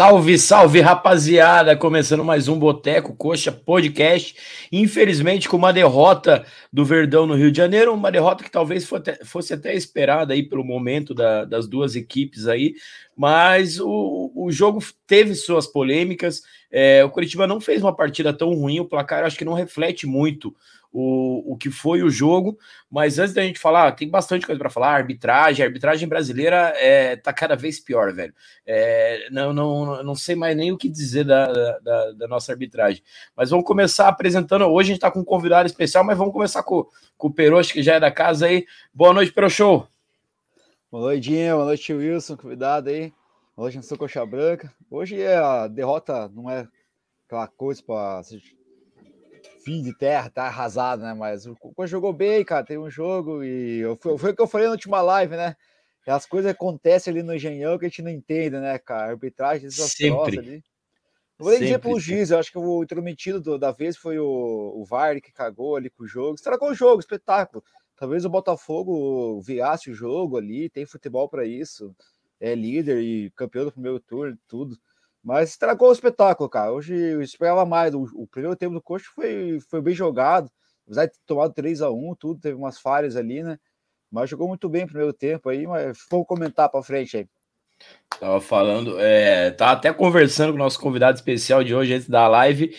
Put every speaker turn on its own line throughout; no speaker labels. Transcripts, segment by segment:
Salve, salve, rapaziada! Começando mais um Boteco Coxa Podcast. Infelizmente, com uma derrota do Verdão no Rio de Janeiro, uma derrota que talvez fosse até esperada aí pelo momento da, das duas equipes aí, mas o, o jogo teve suas polêmicas. É, o Curitiba não fez uma partida tão ruim, o placar acho que não reflete muito o, o que foi o jogo, mas antes da gente falar, tem bastante coisa para falar, arbitragem, a arbitragem brasileira é, tá cada vez pior, velho. É, não, não, não sei mais nem o que dizer da, da, da nossa arbitragem. Mas vamos começar apresentando, hoje a gente tá com um convidado especial, mas vamos começar com, com o Perocho, que já é da casa aí. Boa noite, Perocho.
Boa noite, Dinho. Boa noite, Wilson, convidado aí. Não sou coxa branca. Hoje é a derrota, não é aquela coisa para fim de terra, tá arrasado, né? Mas o Cuca jogou bem, cara. Tem um jogo e foi, foi o que eu falei na última live, né? As coisas acontecem ali no Engenhão que a gente não entende, né, cara? Arbitragem desastrosa ali. Não vou nem dizer pelo juiz, eu acho que o intrometido do, da vez foi o, o VAR que cagou ali com o jogo. Estragou o jogo, espetáculo. Talvez o Botafogo viasse o jogo ali, tem futebol para isso. É líder e campeão do primeiro turno, tudo. Mas estragou o espetáculo, cara. Hoje eu esperava mais. O, o primeiro tempo do Coxa foi, foi bem jogado. Apesar de ter tomado 3 a 1 tudo, teve umas falhas ali, né? Mas jogou muito bem o primeiro tempo aí, mas vamos comentar para frente aí.
Tava falando, é, até conversando com o nosso convidado especial de hoje antes da live.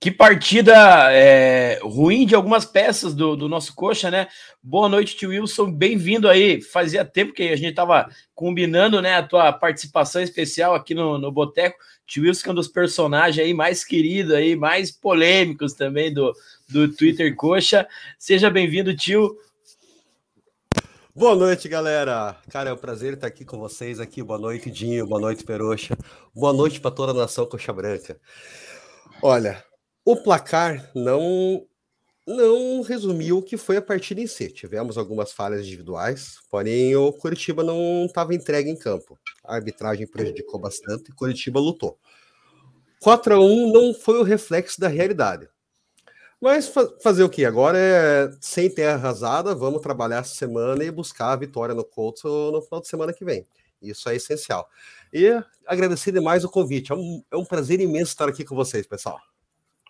Que partida é, ruim de algumas peças do, do, nosso coxa, né? Boa noite, tio Wilson. Bem-vindo aí. Fazia tempo que a gente estava combinando né, a tua participação especial aqui no, no Boteco. Tio Wilson, que é um dos personagens aí mais queridos, aí, mais polêmicos também do, do Twitter Coxa. Seja bem-vindo, tio.
Boa noite, galera. Cara, é um prazer estar aqui com vocês aqui. Boa noite, Dinho. Boa noite, Peroxa. Boa noite para toda a nação Coxa Branca. Olha, o placar não não resumiu o que foi a partida em si. Tivemos algumas falhas individuais, porém o Curitiba não estava entregue em campo. A arbitragem prejudicou bastante e Curitiba lutou. 4 a 1 não foi o reflexo da realidade. Mas fa fazer o que? Agora é sem terra arrasada, vamos trabalhar essa semana e buscar a vitória no Colts no final de semana que vem. Isso é essencial. E agradecer demais o convite. É um, é um prazer imenso estar aqui com vocês, pessoal.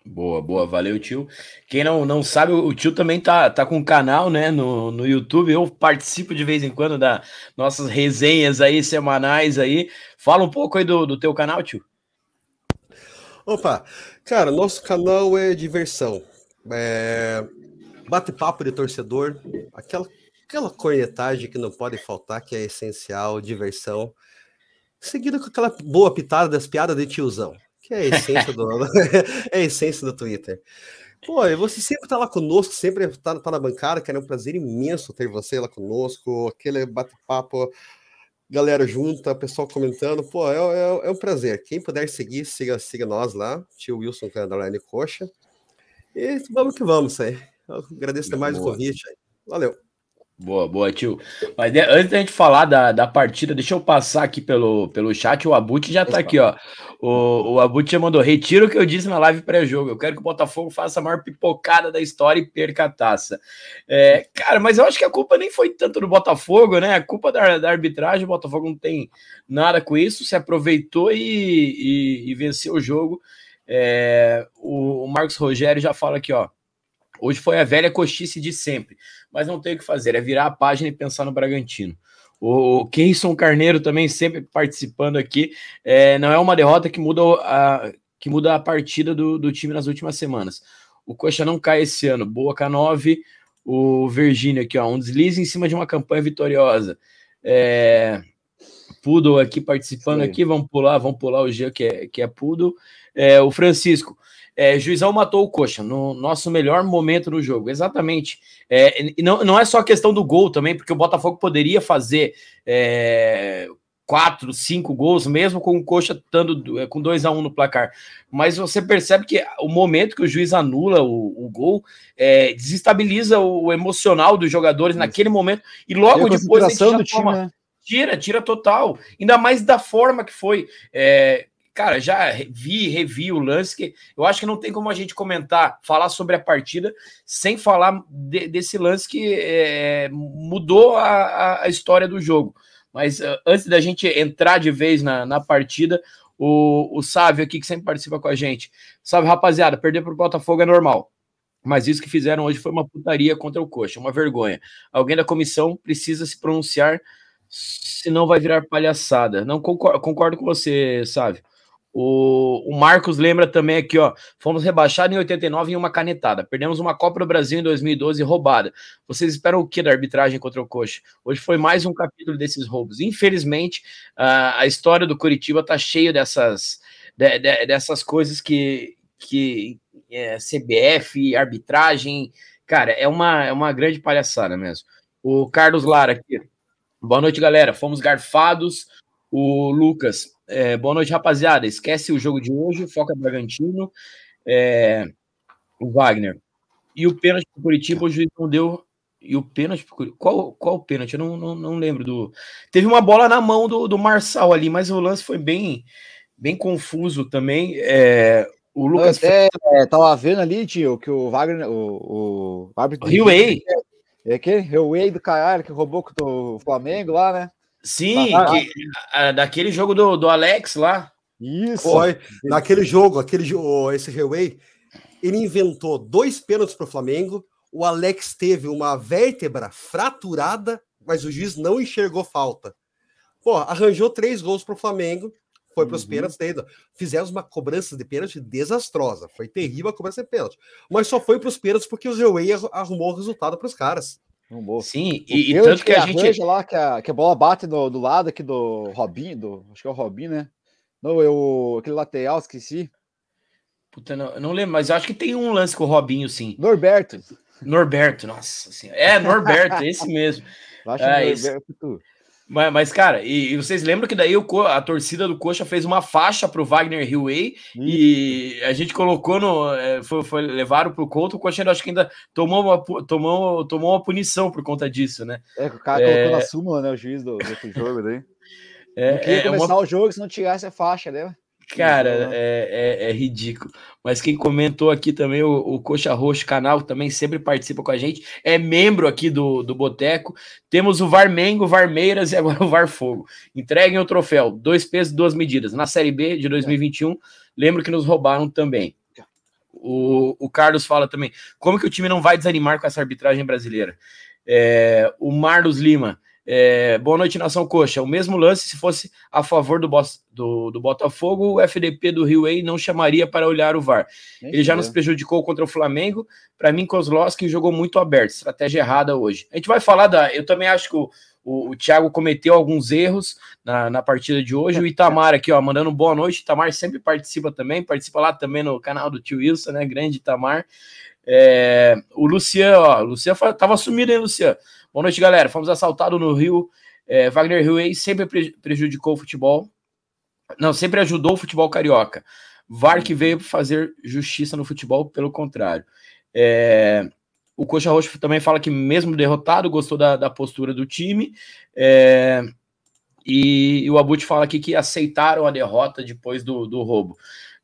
Boa, boa, valeu, tio. Quem não, não sabe, o tio também tá, tá com um canal, né, no, no YouTube. Eu participo de vez em quando das nossas resenhas aí semanais aí. Fala um pouco aí do, do teu canal, tio.
Opa, cara, nosso canal é diversão. É... Bate-papo de torcedor, aquela, aquela cornetagem que não pode faltar, que é essencial, diversão. Seguido com aquela boa pitada das piadas de tiozão que é a essência do, é a essência do Twitter. Pô, e você sempre tá lá conosco, sempre tá, tá na bancada, que é um prazer imenso ter você lá conosco, aquele bate-papo, galera junta, pessoal comentando, pô, é, é, é, um prazer. Quem puder seguir, siga, siga nós lá, tio Wilson Underline Coxa. E vamos que vamos aí. Eu agradeço demais o convite. Valeu.
Boa, boa, tio. Mas antes da gente falar da, da partida, deixa eu passar aqui pelo, pelo chat. O Abut já tá aqui, ó. O, o Abut já mandou: retiro o que eu disse na live pré-jogo. Eu quero que o Botafogo faça a maior pipocada da história e perca a taça. É, cara, mas eu acho que a culpa nem foi tanto do Botafogo, né? A culpa da, da arbitragem, o Botafogo não tem nada com isso, se aproveitou e, e, e venceu o jogo. É, o, o Marcos Rogério já fala aqui, ó. Hoje foi a velha coxice de sempre, mas não tem o que fazer, é virar a página e pensar no Bragantino. O Keyson Carneiro também sempre participando aqui. É, não é uma derrota que muda a, que muda a partida do, do time nas últimas semanas. O Coxa não cai esse ano. Boa K9, o Virgínia aqui, ó, um deslize em cima de uma campanha vitoriosa. É, Poodle aqui participando Sim. aqui, vamos pular, vamos pular o G que é, que é Poodle. É, o Francisco, é, Juizão matou o Coxa no nosso melhor momento no jogo. Exatamente. É, e não, não é só a questão do gol também, porque o Botafogo poderia fazer é, quatro, cinco gols, mesmo com o Coxa estando é, com 2 a 1 um no placar. Mas você percebe que o momento que o juiz anula o, o gol é, desestabiliza o, emocional dos jogadores naquele momento. E logo depois a gente
do time, né?
tira, tira total. Ainda mais da forma que foi. É, cara, já vi, revi o lance, que eu acho que não tem como a gente comentar, falar sobre a partida, sem falar de, desse lance que é, mudou a, a, história do jogo. Mas uh, antes da gente entrar de vez na, na partida, O, o Sávio aqui, que sempre participa com a gente. Salve, rapaziada. Perder pro Botafogo é normal. Mas isso que fizeram hoje foi uma putaria contra o Coxa, uma vergonha. Alguém da comissão precisa se pronunciar, senão vai virar palhaçada. Não concordo, concordo com você, Sávio. O, o, Marcos lembra também aqui, ó. Fomos rebaixados em 89 em uma canetada. Perdemos uma Copa do Brasil em 2012 roubada. Vocês esperam o que da arbitragem contra o Coxa? Hoje foi mais um capítulo desses roubos. Infelizmente, a, a história do Curitiba tá cheia dessas, de, de, dessas coisas que, que é, CBF, arbitragem. Cara, é uma, é uma grande palhaçada mesmo. O Carlos Lara aqui. Boa noite, galera. Fomos garfados. O Lucas, é, boa noite, rapaziada. Esquece o jogo de hoje, foca Bragantino. É, o Wagner. E o pênalti para Curitiba, o juiz não deu. E o pênalti qual Qual o pênalti? Eu não, não, não lembro do. Teve uma bola na mão do, do Marçal ali, mas o lance foi bem, bem confuso também. É, o Lucas.
Eu até é, tava vendo ali, tio, que o Wagner. O, o,
o Rio Way.
É aquele Rio Way do caralho que roubou do Flamengo lá, né?
Sim, que, a, daquele jogo do, do Alex lá.
Isso. Foi. Naquele jogo, aquele jogo, esse Highway, ele inventou dois pênaltis para o Flamengo. O Alex teve uma vértebra fraturada, mas o juiz não enxergou falta. Pô, arranjou três gols para o Flamengo, foi para os uhum. pênaltis dele. Fizemos uma cobrança de pênalti desastrosa. Foi terrível a cobrança de pênalti. Mas só foi para os pênaltis porque o Zeway arrumou o resultado para os caras.
Sim, e, e tanto que, a gente.
lá que a, que a bola bate do, do lado aqui do Robinho, do, acho que é o Robinho, né? Não, eu, aquele lateral, esqueci.
Puta, não, não lembro, mas acho que tem um lance com o Robinho, sim.
Norberto.
Norberto, nossa senhora. É, Norberto, esse mesmo. Eu acho é, Norberto. Mas, mas, cara, e, e, vocês lembram que daí o, a torcida do Coxa fez uma faixa pro Wagner Hillway e a gente colocou no. É, foi, foi, levaram pro Couto, o Coxa acho que ainda tomou uma, tomou, tomou uma punição por conta disso, né?
É, o cara é... colocou na súmula, né? O juiz do, do jogo daí. É, não queria é, começar uma... o jogo se não tirasse a faixa, né?
Cara, é, é, é, ridículo. Mas quem comentou aqui também, o, o Coxa Roxo canal, também sempre participa com a gente, é membro aqui do, do Boteco. Temos o Varmengo, Varmeiras e agora o Varfogo. Entreguem o troféu, dois pesos, duas medidas. Na Série B de 2021, lembro que nos roubaram também. O, o Carlos fala também, como que o time não vai desanimar com essa arbitragem brasileira? É, o Marlos Lima, é, boa noite, Nação Coxa. O mesmo lance, se fosse a favor do, do, do Botafogo, o FDP do Rio Way não chamaria para olhar o VAR. Ele já nos prejudicou contra o Flamengo. Para mim, Kozlowski jogou muito aberto, estratégia errada hoje. A gente vai falar da. Eu também acho que o, o, o Thiago cometeu alguns erros na, na partida de hoje. O Itamar aqui, ó, mandando boa noite. Itamar sempre participa também, participa lá também no canal do tio Wilson, né? Grande Itamar. É, o Luciano, ó, o Luciano tava sumido, hein, Luciano? Boa noite, galera. Fomos assaltados no Rio. É, Wagner Rio sempre prejudicou o futebol. Não, sempre ajudou o futebol carioca. VAR que veio fazer justiça no futebol, pelo contrário. É, o Coxa Roxo também fala que, mesmo derrotado, gostou da, da postura do time. É, e, e, o Abut fala aqui que aceitaram a derrota depois do, do roubo.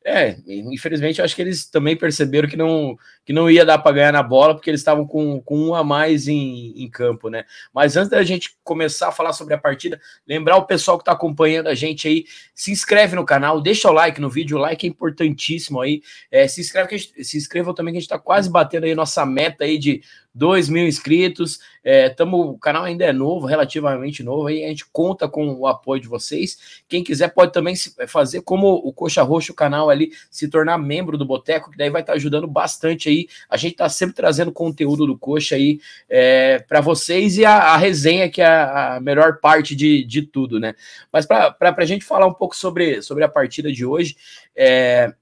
É, infelizmente acho que eles também perceberam que não, que não ia dar para ganhar na bola, porque eles estavam com, com um a mais em, em campo, né? Mas antes da gente começar a falar sobre a partida, lembrar o pessoal que está acompanhando a gente aí, se inscreve no canal, deixa o like no vídeo, o like é importantíssimo aí. É, se inscreve, se inscrevam também, que a gente está quase batendo aí nossa meta aí de 2 mil inscritos. É, tamo, o canal ainda é novo, relativamente novo, aí a gente conta com o apoio de vocês. Quem quiser pode também fazer como o Coxa Roxo, o canal ali, se tornar membro do Boteco, que daí vai estar tá ajudando bastante aí. A gente tá sempre trazendo conteúdo do Coxa aí é, para vocês e a, a, resenha, que é a, a melhor parte de, de tudo, né? Mas para a gente falar um pouco sobre, sobre a partida de hoje, é,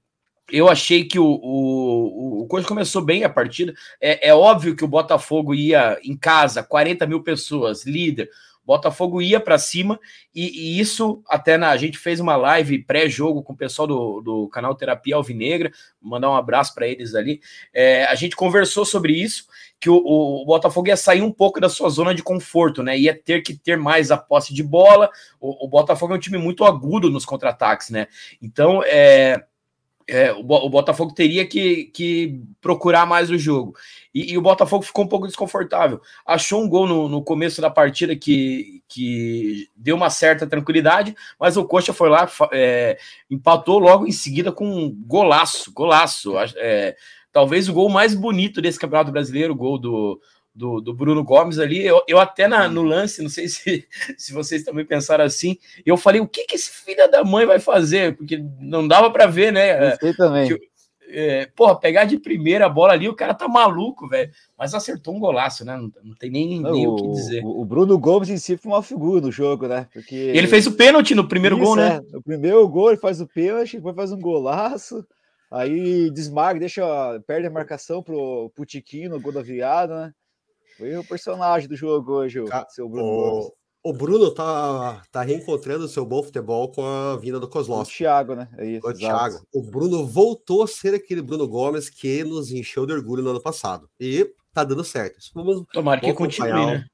eu achei que o, o, o Coxa começou bem a partida. É, é, óbvio que o Botafogo ia em casa, 40 mil pessoas, líder. Botafogo ia para cima e, e, isso até na a gente fez uma live pré-jogo com o pessoal do, do canal Terapia Alvinegra, mandar um abraço para eles ali. É, a gente conversou sobre isso, que o, o, Botafogo ia sair um pouco da sua zona de conforto, né? Ia ter que ter mais a posse de bola. O, o Botafogo é um time muito agudo nos contra-ataques, né? Então, é, é, o, Botafogo teria que, que procurar mais o jogo. E, e, o Botafogo ficou um pouco desconfortável. Achou um gol no, no, começo da partida que, que deu uma certa tranquilidade, mas o Coxa foi lá, é, empatou logo em seguida com um golaço, golaço. É, talvez o gol mais bonito desse Campeonato Brasileiro, o gol do, do, do Bruno Gomes ali. Eu, eu até na, no lance, não sei se, se vocês também pensaram assim, eu falei, o que, que esse filho da mãe vai fazer? Porque não dava para ver, né?
Eu também.
Que, é, porra, pegar de primeira a bola ali, o cara tá maluco, velho. Mas acertou um golaço, né? Não, não tem nem, nem o, o, que dizer.
O, Bruno Gomes em si foi uma figura no jogo, né?
Porque ele fez o pênalti no primeiro Isso, gol, né?
É. No primeiro gol ele faz o pênalti, depois faz um golaço. Aí desmarca, deixa, perde a marcação pro, pro Tiquinho no gol da virada, né? Foi o personagem do jogo hoje, o Ca... seu Bruno
o... O Bruno tá, tá reencontrando o seu bom futebol com a vinda do Kozlowski.
O Thiago, né? É isso,
o Thiago. O Bruno voltou a ser aquele Bruno Gomes que nos encheu de orgulho no ano passado. E tá dando certo.
Vamos, Tomara que continue, né?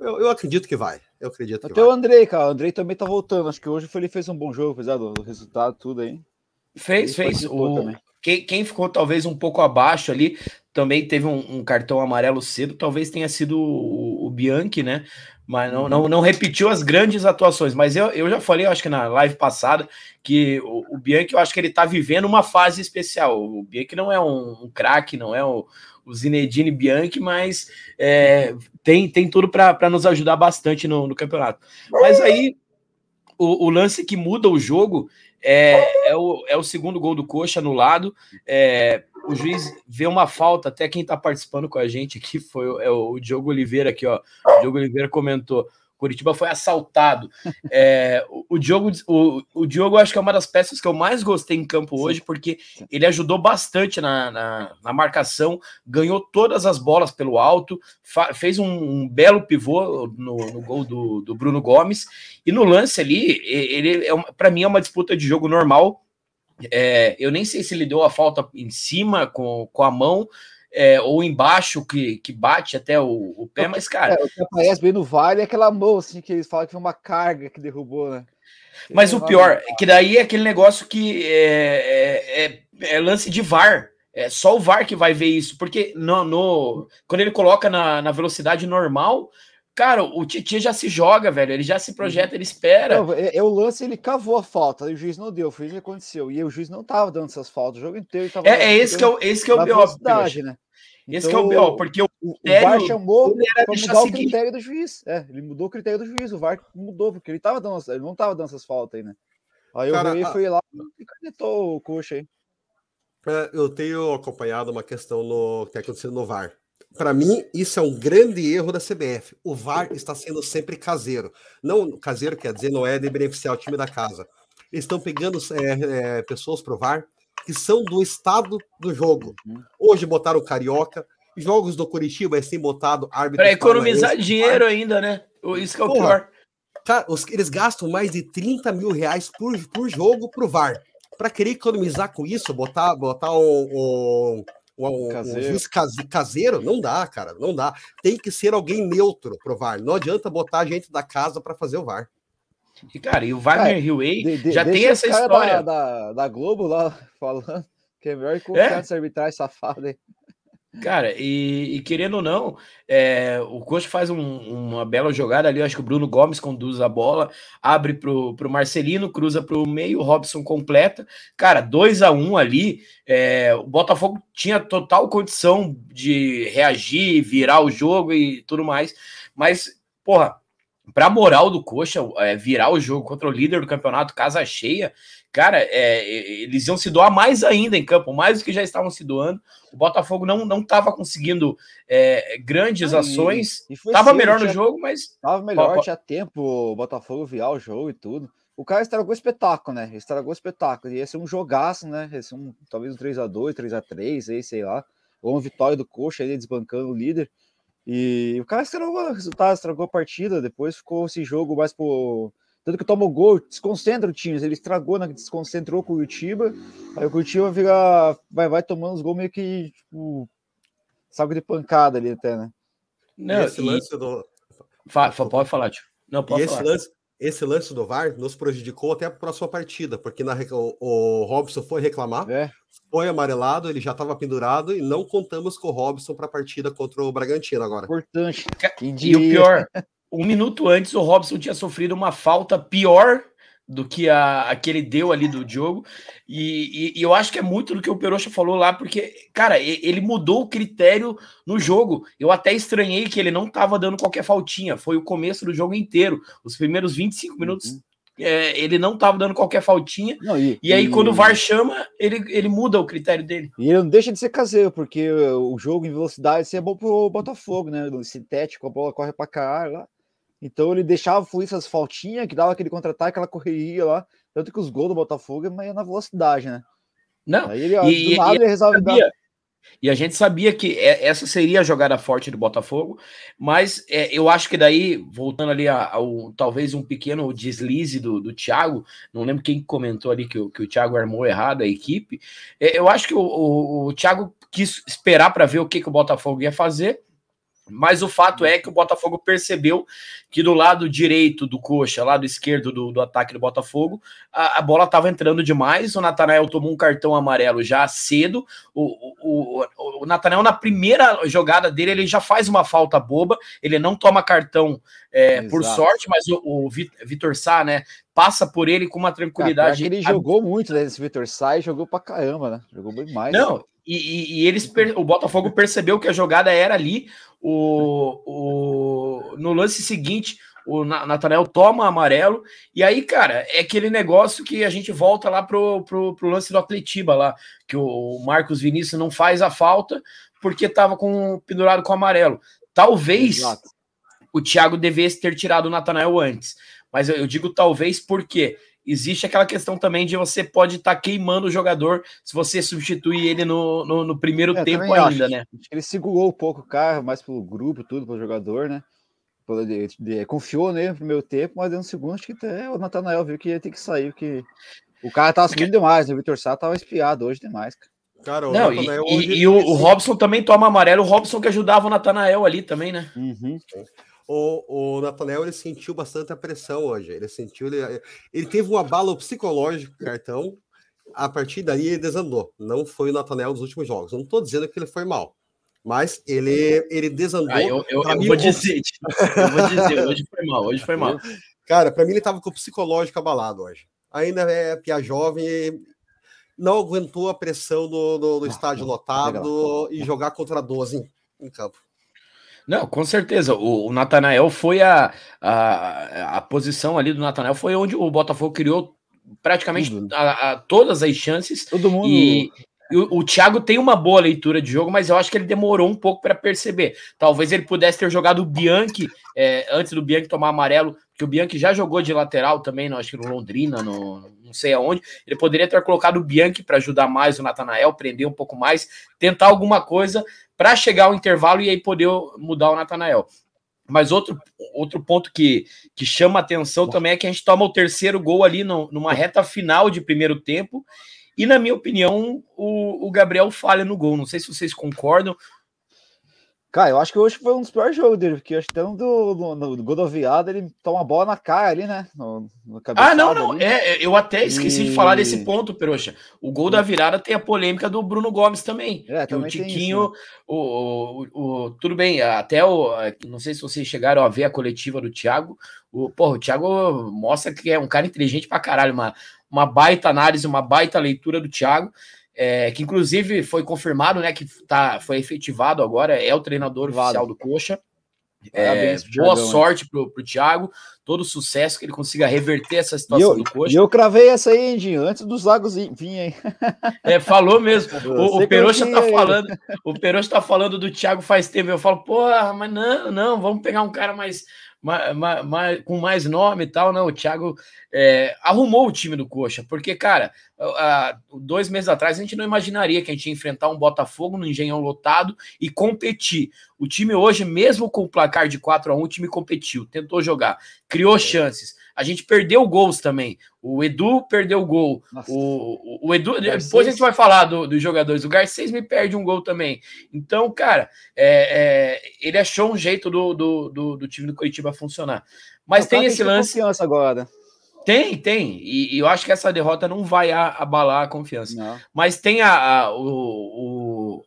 Eu, eu, acredito que vai. Eu acredito
Até
vai.
o Andrei, cara. O Andrei também tá voltando. Acho que hoje ele fez um bom jogo, apesar do, do resultado, tudo aí.
Fez, ele fez. O... Quem, quem ficou talvez um pouco abaixo ali também teve um, um cartão amarelo cedo, talvez tenha sido o, o Bianchi, né? Mas não, não, não repetiu as grandes atuações. Mas eu, eu já falei, eu acho que na live passada, que o, o Bianchi, eu acho que ele tá vivendo uma fase especial. O Bianchi não é um, um craque, não é o, o Zinedine Bianchi, mas é, tem, tem tudo para nos ajudar bastante no, no campeonato. Mas aí o, o, lance que muda o jogo é, é, o, é o segundo gol do Coxa anulado. É, o juiz vê uma falta, até quem está participando com a gente aqui foi é o Diogo Oliveira aqui, ó. O Diogo Oliveira comentou. Curitiba foi assaltado. É, o, Diogo, o, o Diogo, acho que é uma das peças que eu mais gostei em campo hoje, porque ele ajudou bastante na, na, na marcação, ganhou todas as bolas pelo alto, fez um, um, belo pivô no, no gol do, do, Bruno Gomes. E no lance ali, ele é para mim é uma disputa de jogo normal. É, eu nem sei se ele deu a falta em cima com, com a mão, é, ou embaixo que, que bate até o, o pé, mas, cara. É,
o que aparece bem no vale é aquela mão, assim, que eles falam que foi uma carga que derrubou, né?
Mas o pior, é que daí é aquele negócio que é, é, é, lance de VAR. É só o VAR que vai ver isso, porque no, no quando ele coloca na, na velocidade normal, Cara, o Titi já se joga, velho. Ele já se projeta, ele espera.
Não, é, é, o lance, ele cavou a falta, e o juiz não deu, foi isso que aconteceu. E o juiz não tava dando essas faltas o jogo inteiro.
Tava é, é esse que é o, esse que é o BO. Né? Esse que é o BO, então, porque o,
o, critério, o VAR chamou para mudar o critério do juiz. É, ele mudou o critério do juiz, o VAR mudou, porque ele, tava dando, ele não tava dando essas faltas aí, né? Aí Cara, o Rui a... foi lá e canetou o coxa aí.
É, eu tenho acompanhado uma questão no que está acontecendo no VAR para mim, isso é um grande erro da CBF. O VAR está sendo sempre caseiro. Não caseiro quer dizer não é de beneficiar o time da casa. Eles estão pegando é, é, pessoas para o VAR que são do estado do jogo. Uhum. Hoje botaram o Carioca, jogos do Curitiba é sem botado árbitro.
Para economizar dinheiro ainda, né? Isso que é o Porra, pior.
Cara, os, eles gastam mais de 30 mil reais por, por jogo pro VAR. Para querer economizar com isso, botar, botar o, o um, caseiro. um juiz caseiro, não dá, cara, não dá. Tem que ser alguém neutro pro VAR. Não adianta botar gente da casa para fazer o VAR.
E, cara, e o Wagner Hillway já tem essa história.
Da, da, da, Globo lá falando que é melhor confiar é? nessa arbitragem safada aí.
Cara, e, e, querendo ou não, é, o Coxa faz um, uma bela jogada ali. acho que o Bruno Gomes conduz a bola, abre pro, pro Marcelino, cruza pro meio, o Robson completa. Cara, 2 a 1 um ali. É, o Botafogo tinha total condição de reagir, virar o jogo e tudo mais. Mas, porra, pra moral do Coxa, é, virar o jogo contra o líder do campeonato, casa cheia, cara, é, eles iam se doar mais ainda em campo, mais do que já estavam se doando. O Botafogo não não estava conseguindo é, grandes ah, ações. Estava melhor no jogo, mas.
Estava melhor, tinha tempo o Botafogo virar o jogo e tudo. O cara estragou o espetáculo, né? Estragou o espetáculo. Ia ser um jogaço, né? Ia ser um, talvez um 3x2, 3x3, aí, sei lá. Ou uma vitória do Coxa aí, desbancando o líder. E o cara estragou o resultado, estragou a partida. Depois ficou esse jogo mais pro tanto que toma o gol, desconcentra o time. Ele estragou, né? desconcentrou o Curitiba. Aí o Curitiba fica, vai, vai tomando os gols meio que, tipo, saco de pancada ali até, né?
Não, esse e... lance do.
Fa, fa, pode falar, tio.
Não, pode e falar. Esse lance, esse lance do VAR nos prejudicou até a próxima partida, porque na, o, o Robson foi reclamar, é. foi amarelado, ele já estava pendurado e não contamos com o Robson para a partida contra o Bragantino agora.
Importante. E o pior, um minuto antes o Robson tinha sofrido uma falta pior do que a, a que ele deu ali do jogo. E, e, e, eu acho que é muito do que o Peroxa falou lá, porque, cara, ele mudou o critério no jogo. Eu até estranhei que ele não estava dando qualquer faltinha. Foi o começo do jogo inteiro. Os primeiros 25 minutos. Uhum. É, ele não estava dando qualquer faltinha. Não, e, e, aí, quando o VAR chama, ele, ele muda o critério dele.
E ele não deixa de ser caseiro, porque o jogo em velocidade é bom pro Botafogo, né? No sintético, a bola corre para cá lá. Então ele deixava fluir essas faltinhas, que dava aquele contra-ataque, aquela correria lá. Tanto que os gols do Botafogo é na velocidade, né?
Não, Aí ele, e, do nada e, ele resolve sabia, dar... E a gente sabia que é, essa seria a jogada forte do Botafogo, mas é, eu acho que daí, voltando ali ao talvez um pequeno deslize do, do Thiago, não lembro quem comentou ali que, que o Thiago armou errado a equipe. É, eu acho que o, o, o Thiago quis esperar para ver o que, que o Botafogo ia fazer mas o fato é que o Botafogo percebeu que do lado direito do coxa, lado esquerdo do, do ataque do Botafogo, a, a bola estava entrando demais. O Natanael tomou um cartão amarelo já cedo. O, o, o, o Natanael, na primeira jogada dele, ele já faz uma falta boba. Ele não toma cartão é, por sorte, mas o, o Vitor Sá, né, passa por ele com uma tranquilidade.
Cara, ele jogou muito, né? Esse Vitor Sá e jogou pra caramba, né? Jogou bem mais.
Não, né? E, e, e, eles, o Botafogo percebeu que a jogada era ali. O, o, no lance seguinte, o Natanel toma amarelo, e aí, cara, é aquele negócio que a gente volta lá pro, pro, pro lance do Atletiba lá, que o Marcos Vinícius não faz a falta porque tava com pendurado com amarelo. Talvez Exato. o Thiago devesse ter tirado o Natanael antes, mas eu, eu digo talvez porque existe aquela questão também de você pode estar tá queimando o jogador se você substituir ele no, no, no primeiro é, tempo ainda,
acho.
né?
Ele segurou um pouco o carro, mais pelo grupo, tudo, para o jogador, né? De, de, confiou nele no primeiro tempo, mas um segundo, acho que até o Natanael viu que ia ter que sair, porque o cara tava subindo demais, né? o Vitor Sá tava espiado hoje demais, cara.
Cara, o Não, e, e, e o, o, Robson também toma amarelo, o Robson que ajudava o Natanael ali também, né?
Uhum o, o Nathaniel ele sentiu bastante a pressão hoje. Ele sentiu, ele, ele teve um abalo psicológico cartão. A partir daí ele desandou. Não foi o Nathaniel dos últimos jogos. não estou dizendo que ele foi mal, mas ele, ele desandou. Ah,
eu, eu, eu mim, vou dizer, eu vou dizer, hoje foi mal, hoje foi mal.
Cara, para mim ele estava com o psicológico abalado hoje. Ainda é pia jovem, não aguentou a pressão do, do, do ah, estádio lotado e jogar contra 12 em, em campo.
Não, com certeza. O, o Natanael foi a, a, a posição ali do Natanael foi onde o Botafogo criou praticamente a, a, todas as chances.
Todo mundo.
E, e o, o, Thiago tem uma boa leitura de jogo, mas eu acho que ele demorou um pouco para perceber. Talvez ele pudesse ter jogado o Bianchi é, antes do Bianchi tomar amarelo, que o Bianchi já jogou de lateral também, não, acho que no Londrina, no, não sei aonde. Ele poderia ter colocado o Bianchi para ajudar mais o Natanael, prender um pouco mais, tentar alguma coisa para chegar ao intervalo e aí poder mudar o Natanael. Mas outro, outro ponto que, que chama atenção também é que a gente toma o terceiro gol ali no, numa reta final de primeiro tempo. E, na minha opinião, o, o Gabriel falha no gol. Não sei se vocês concordam.
Cara, eu acho que hoje foi um dos piores jogos dele, porque acho que até no, no, no gol da viada ele toma a bola na cara ali, né? No,
no ah, não, não. É, eu até esqueci e... de falar desse ponto, Peroxa. O gol da virada tem a polêmica do Bruno Gomes também. É, também o Tiquinho, isso, né? o, o, o, tudo bem, até o. Não sei se vocês chegaram a ver a coletiva do Thiago. O, porra, o Thiago mostra que é um cara inteligente pra caralho, uma, uma baita análise, uma baita leitura do Thiago é, que inclusive foi confirmado, né, que tá, foi efetivado agora, é o treinador vale. oficial do Coxa. É, boa sorte pro, pro Thiago, todo sucesso que ele consiga reverter essa situação
eu,
do Coxa.
E eu cravei essa aí, Endinho, antes dos Lagos virem.
É, falou mesmo. O, o Peroxa tá falando, o Peroxa tá falando do Thiago faz tempo. Eu falo, porra, mas não, não, vamos pegar um cara mais mais, mais, com mais nome e tal, não. O Thiago é, arrumou o time do Coxa, porque, cara, a, dois meses atrás a gente não imaginaria que a gente ia enfrentar um Botafogo no Engenhão lotado e competir. O time hoje, mesmo com o placar de 4 a 1 o time competiu, tentou jogar, criou chances. A gente perdeu gols também. O Edu perdeu o gol. O, o, o, Edu, Garcês. depois a gente vai falar do, dos jogadores. O Garcês me perde um gol também. Então, cara, é, é, ele achou um jeito do, do, do, do time do Curitiba funcionar. Mas tem esse lance.
Confiança agora.
Tem, tem. E, e, eu acho que essa derrota não vai abalar a confiança. Não. Mas tem a, a o, o,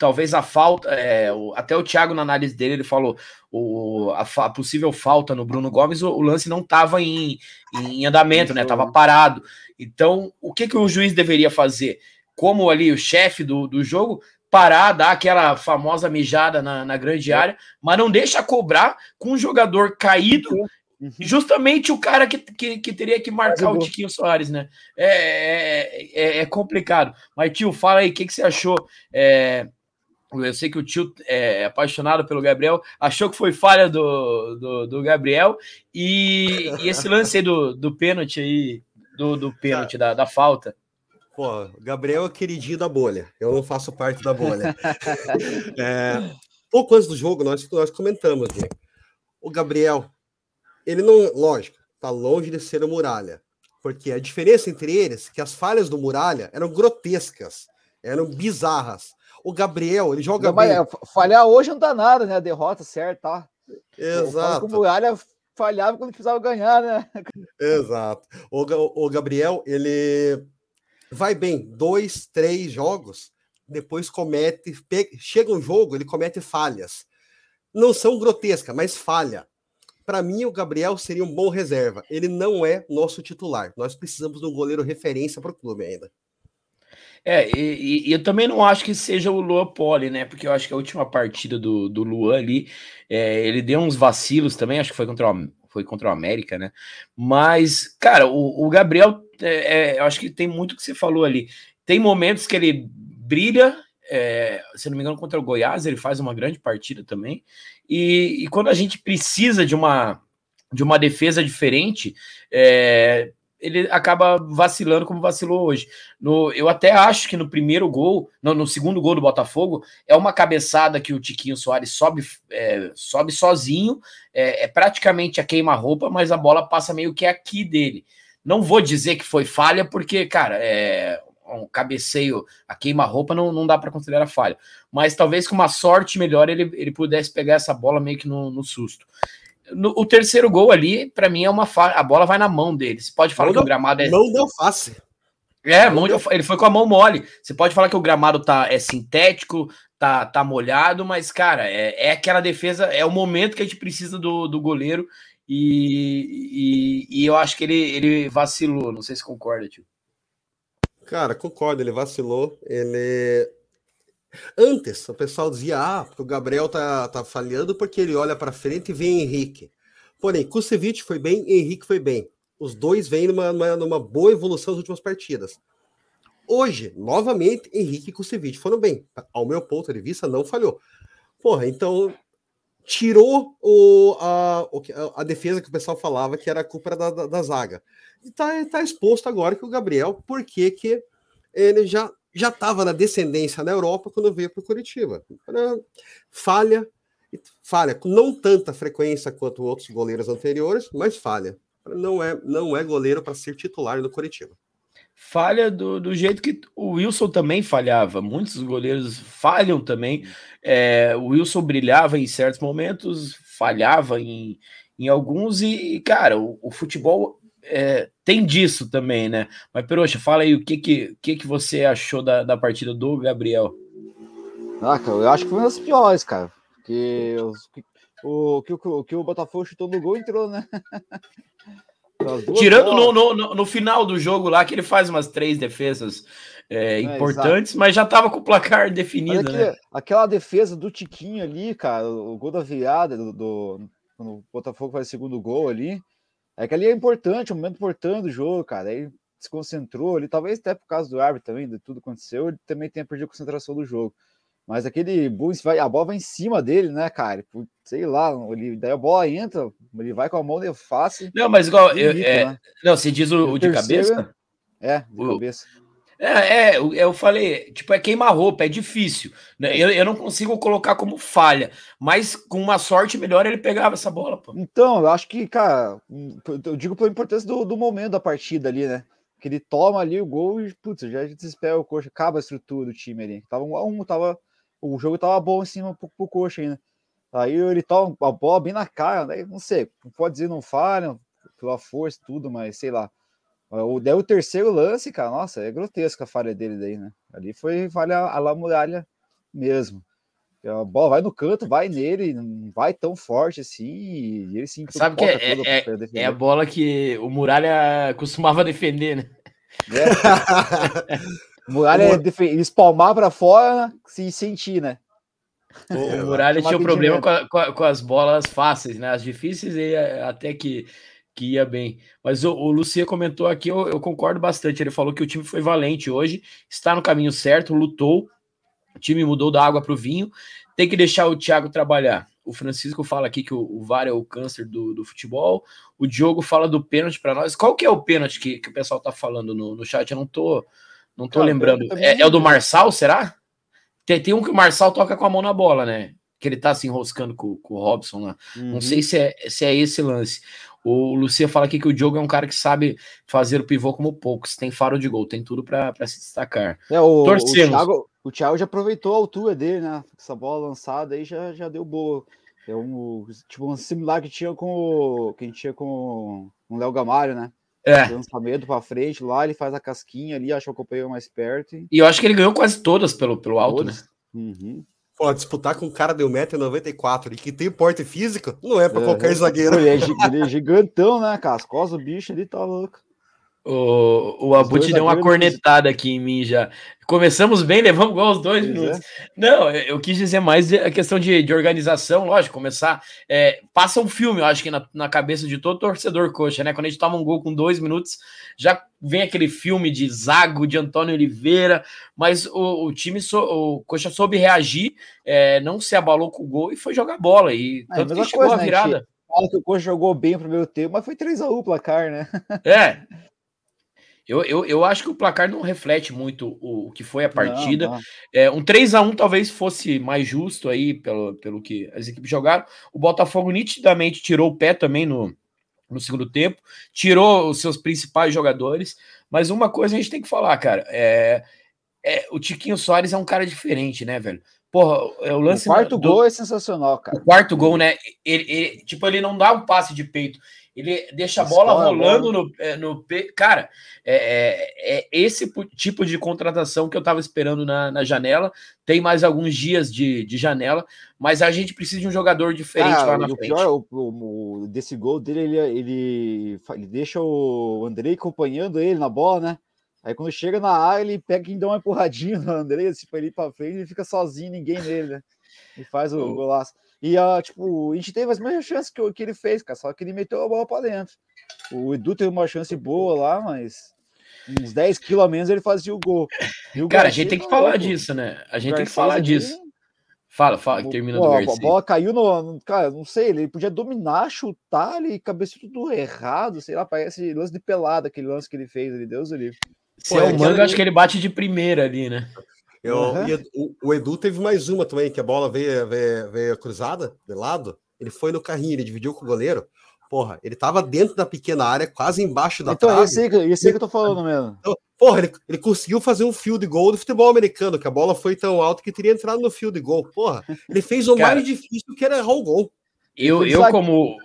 talvez a falta, é, o, até o Thiago na análise dele ele falou o, a, a possível falta no Bruno Gomes, o, o lance não estava em, em andamento, né? Tava parado. Então, o que, que o juiz deveria fazer? Como ali o chefe do, do jogo, parar, dar aquela famosa mijada na, na grande é. área, mas não deixa cobrar com um jogador caído Uhum. Justamente o cara que, que, que, teria que marcar o Tiquinho Soares, né? É, é, é, é, complicado. Mas, tio, fala aí, o que, que você achou? É, eu sei que o tio é apaixonado pelo Gabriel, achou que foi falha do, do, do Gabriel e, e, esse lance aí do, do pênalti aí, do, do pênalti, da, da falta.
Pô, Gabriel é queridinho da bolha, eu não faço parte da bolha. é, pouco antes do jogo, nós, nós comentamos, né? o Gabriel, ele não, lógico, tá longe de ser o Muralha, porque a diferença entre eles é que as falhas do Muralha eram grotescas, eram bizarras. O Gabriel, ele joga não, bem. É,
falhar hoje não dá nada, né? A derrota certa, tá?
Exato.
O Muralha falhava quando precisava ganhar, né?
Exato. O, o Gabriel, ele vai bem dois, três jogos, depois comete, chega um jogo, ele comete falhas. Não são grotescas, mas falha. Para mim, o Gabriel seria um bom reserva. Ele não é nosso titular. Nós precisamos de um goleiro referência para o clube ainda.
É, e, e, eu também não acho que seja o Luan Poli, né? Porque eu acho que a última partida do, do Luan ali, é, ele deu uns vacilos também, acho que foi contra o, foi contra o América, né? Mas, cara, o, o Gabriel, é, é, eu acho que tem muito que você falou ali. Tem momentos que ele brilha, é, se não me engano, contra o Goiás, ele faz uma grande partida também. E, e quando a gente precisa de uma, de uma defesa diferente, é, ele acaba vacilando como vacilou hoje. No, eu até acho que no primeiro gol, no, no, segundo gol do Botafogo, é uma cabeçada que o Tiquinho Soares sobe, é, sobe sozinho, é, é praticamente a queima-roupa, mas a bola passa meio que aqui dele. Não vou dizer que foi falha, porque, cara, é, um cabeceio, a queima-roupa não, não dá para considerar falha. Mas talvez com uma sorte melhor ele, ele pudesse pegar essa bola meio que no, no susto no, o terceiro gol ali, para mim, é uma a bola vai na mão dele. Você pode falar não que o gramado é.
Não deu face.
É, mão ele foi com a mão mole. Você pode falar que o gramado tá é sintético, tá, tá molhado, mas, cara, é, é aquela defesa, é o momento que a gente precisa do, do goleiro. E, e, e eu acho que ele, ele vacilou. Não sei se concorda, tio.
Cara, concordo, ele vacilou. Ele Antes, o pessoal dizia, ah, porque o Gabriel tá, tá falhando porque ele olha para frente e vê Henrique. Porém, Kusevich foi bem, Henrique foi bem. Os dois vêm numa, numa, numa boa evolução nas últimas partidas. Hoje, novamente, Henrique e Kusevich foram bem. Ao meu ponto de vista, não falhou. Porra, então tirou o, a, a defesa que o pessoal falava que era a culpa da, da, da zaga. E tá, tá exposto agora que o Gabriel, por que ele já já estava na descendência na Europa quando veio para o Curitiba. Falha, falha com não tanta frequência quanto outros goleiros anteriores, mas falha. Não é, não é goleiro para ser titular no Curitiba.
Falha do, do jeito que o Wilson também falhava. Muitos goleiros falham também. É, o Wilson brilhava em certos momentos, falhava em, em alguns, e, cara, o, o futebol é, tem disso também, né? Mas, Peroxa, fala aí o que, que, que, que você achou da, da partida do Gabriel.
Ah, cara, eu acho que foi uma das piores, cara. Porque o, que, o, que o Botafogo chutou no gol entrou, né?
Tirando no, no, no, final do jogo lá, que ele faz umas três defesas é, é, importantes, mas já tava com o placar definido, aqui, né?
Aquela defesa do Tiquinho ali, cara, o gol da virada, do, do, quando o Botafogo faz o segundo gol ali, é que ali é importante, é um momento importante do jogo, cara. Aí se concentrou ali, talvez até por causa do árbitro também, de tudo aconteceu, ele também tenha perdido a concentração do jogo. Mas aquele Bulls vai, a bola vai em cima dele, né, cara? Sei lá, ele, daí a bola entra, ele vai com a mão de face.
Não, mas igual, eu, é, né? não, se diz o, o de cabeça?
É, de o, cabeça.
É, é, eu falei, tipo, é queima-roupa, é difícil. Né? Eu, eu não consigo colocar como falha, mas com uma sorte melhor ele pegava essa bola, pô.
Então, eu acho que, cara, eu digo pela importância do, do momento da partida ali, né? Que ele toma ali o gol e, putz, já desespera o coxa, acaba a estrutura do time ali. Tava um a um, tava, o jogo tava bom em cima pro, pro coxa ainda. Aí ele toma a bola bem na cara, né? não sei, pode dizer não falha, pela força tudo, mas sei lá. O, daí o terceiro lance, cara, nossa, é grotesca a falha dele daí, né? Ali foi falha a la muralha mesmo. A bola vai no canto, vai nele, não vai tão forte assim, e ele se
Sabe que é, é, é, a bola que o Muralha costumava defender, né?
É. Muralha o... espalmar para fora se sentir, né?
O, o Muralha tinha um problema com, a, com, as bolas fáceis, né? As difíceis e até que que ia bem. Mas o, o Lucia comentou aqui, eu, eu, concordo bastante. Ele falou que o time foi valente hoje, está no caminho certo, lutou, o time mudou da água para o vinho, tem que deixar o Thiago trabalhar. O Francisco fala aqui que o, o VAR é o câncer do, do futebol. O Diogo fala do pênalti para nós. Qual que é o pênalti que, que o pessoal tá falando no, no chat? Eu não tô, não tô lembrando. É, é, o do Marçal, será? Tem, tem um que o Marçal toca com a mão na bola, né? Que ele tá se enroscando com, com o Robson lá. Uhum. Não sei se é, se é esse lance. O Lucia fala aqui que o Diogo é um cara que sabe fazer o pivô como poucos, tem faro de gol, tem tudo para se destacar.
É, o, Torcemos. O Thiago, o Thiago já aproveitou a altura dele, né? Essa bola lançada aí já, já deu boa. É um tipo um similar que tinha com o que a gente tinha com o Léo Gamalho, né? É. Lançamento para frente lá, ele faz a casquinha ali, acha o companheiro mais perto.
E... e eu acho que ele ganhou quase todas pelo, pelo alto, todas. né?
Uhum. Pô, disputar com um cara de 1,94m e que tem porte físico, não é para qualquer zagueiro.
Ele é, ele é, gigantão, né, cara? As costas do bicho ali tá louco.
O, o Abut deu uma cornetada aqui em mim já. Começamos bem, levamos igual os dois pois minutos. É. Não, eu quis dizer mais a questão de, de organização, lógico, começar. É, passa um filme, eu acho que na, na, cabeça de todo torcedor coxa, né? Quando a gente toma um gol com dois minutos, já vem aquele filme de Zago, de Antônio Oliveira, mas o, o time, so, o Coxa soube reagir, é, não se abalou com o gol e foi jogar bola. E
é, tanto que chegou coisa, a né, virada. Né, Fala que o Coxa jogou bem o primeiro tempo, mas foi 3x1 o placar, né?
É, eu, eu, eu acho que o placar não reflete muito o, o que foi a partida. Não, não. É, um 3 a 1 talvez fosse mais justo aí, pelo, pelo que as equipes jogaram. O Botafogo nitidamente tirou o pé também no, no segundo tempo, tirou os seus principais jogadores. Mas uma coisa a gente tem que falar, cara. É, é, o Tiquinho Soares é um cara diferente, né, velho? Porra, é o lance.
O quarto do, gol é sensacional, cara.
O quarto gol, né? Ele, ele, tipo, ele não dá um passe de peito. Ele deixa a bola rolando no, é, no Cara, é, é, é, esse tipo de contratação que eu estava esperando na, na, janela. Tem mais alguns dias de, de janela, mas a gente precisa de um jogador diferente ah, lá na
o
frente.
Pior, o, o, desse gol dele, ele, ele, ele deixa o Andrei acompanhando ele na bola, né? Aí quando chega na área, ele pega e dá uma empurradinha no Andrei, assim, pra ele pra frente, ele fica sozinho, ninguém nele, né? E faz o, o golaço. E, uh, tipo, a gente teve as mesmas chances que, que ele fez, cara, só que ele meteu a bola para dentro. O Edu teve uma chance boa lá, mas uns 10 quilos a menos ele fazia o gol.
O cara, a gente tem que falar disso, né? A gente tem que falar disso. Fala, fala, termina do
A bola caiu no, Cara, não sei, ele podia dominar, chutar, ele cabeceou tudo errado, sei lá, parece lance de pelada, aquele lance que ele fez ali, Deus livre.
Se é o Manga, acho que ele bate de primeira ali, né?
Eu, uhum. o, o, Edu teve mais uma também, que a bola veio, veio, veio cruzada de lado. Ele foi no carrinho, ele dividiu com o goleiro. Porra, ele tava dentro da pequena área, quase embaixo da
então, trave. Esse aí, esse aí que eu tô falando mesmo. Então,
porra, ele, ele conseguiu fazer um field goal do futebol americano, que a bola foi tão alta que teria entrado no field goal. Porra, ele fez o Cara, mais difícil que era errar o gol.
Eu, eu como,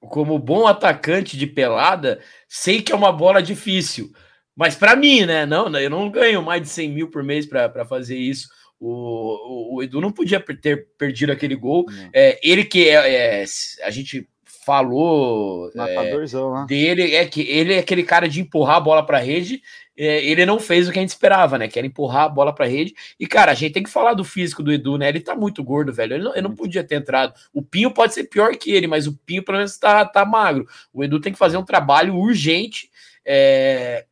como bom atacante de pelada, sei que é uma bola difícil. Mas para mim, né? Não, eu não ganho mais de 100 mil por mês para fazer isso. O, o, o, Edu não podia ter perdido aquele gol. É, ele que é, é, a gente falou é, né? dele é que ele é aquele cara de empurrar a bola para a rede. É, ele não fez o que a gente esperava, né? Que era empurrar a bola para a rede. E cara, a gente tem que falar do físico do Edu, né? Ele tá muito gordo, velho. Ele não, ele não podia ter entrado. O Pinho pode ser pior que ele, mas o Pinho pelo menos tá, tá magro. O Edu tem que fazer um trabalho urgente. É,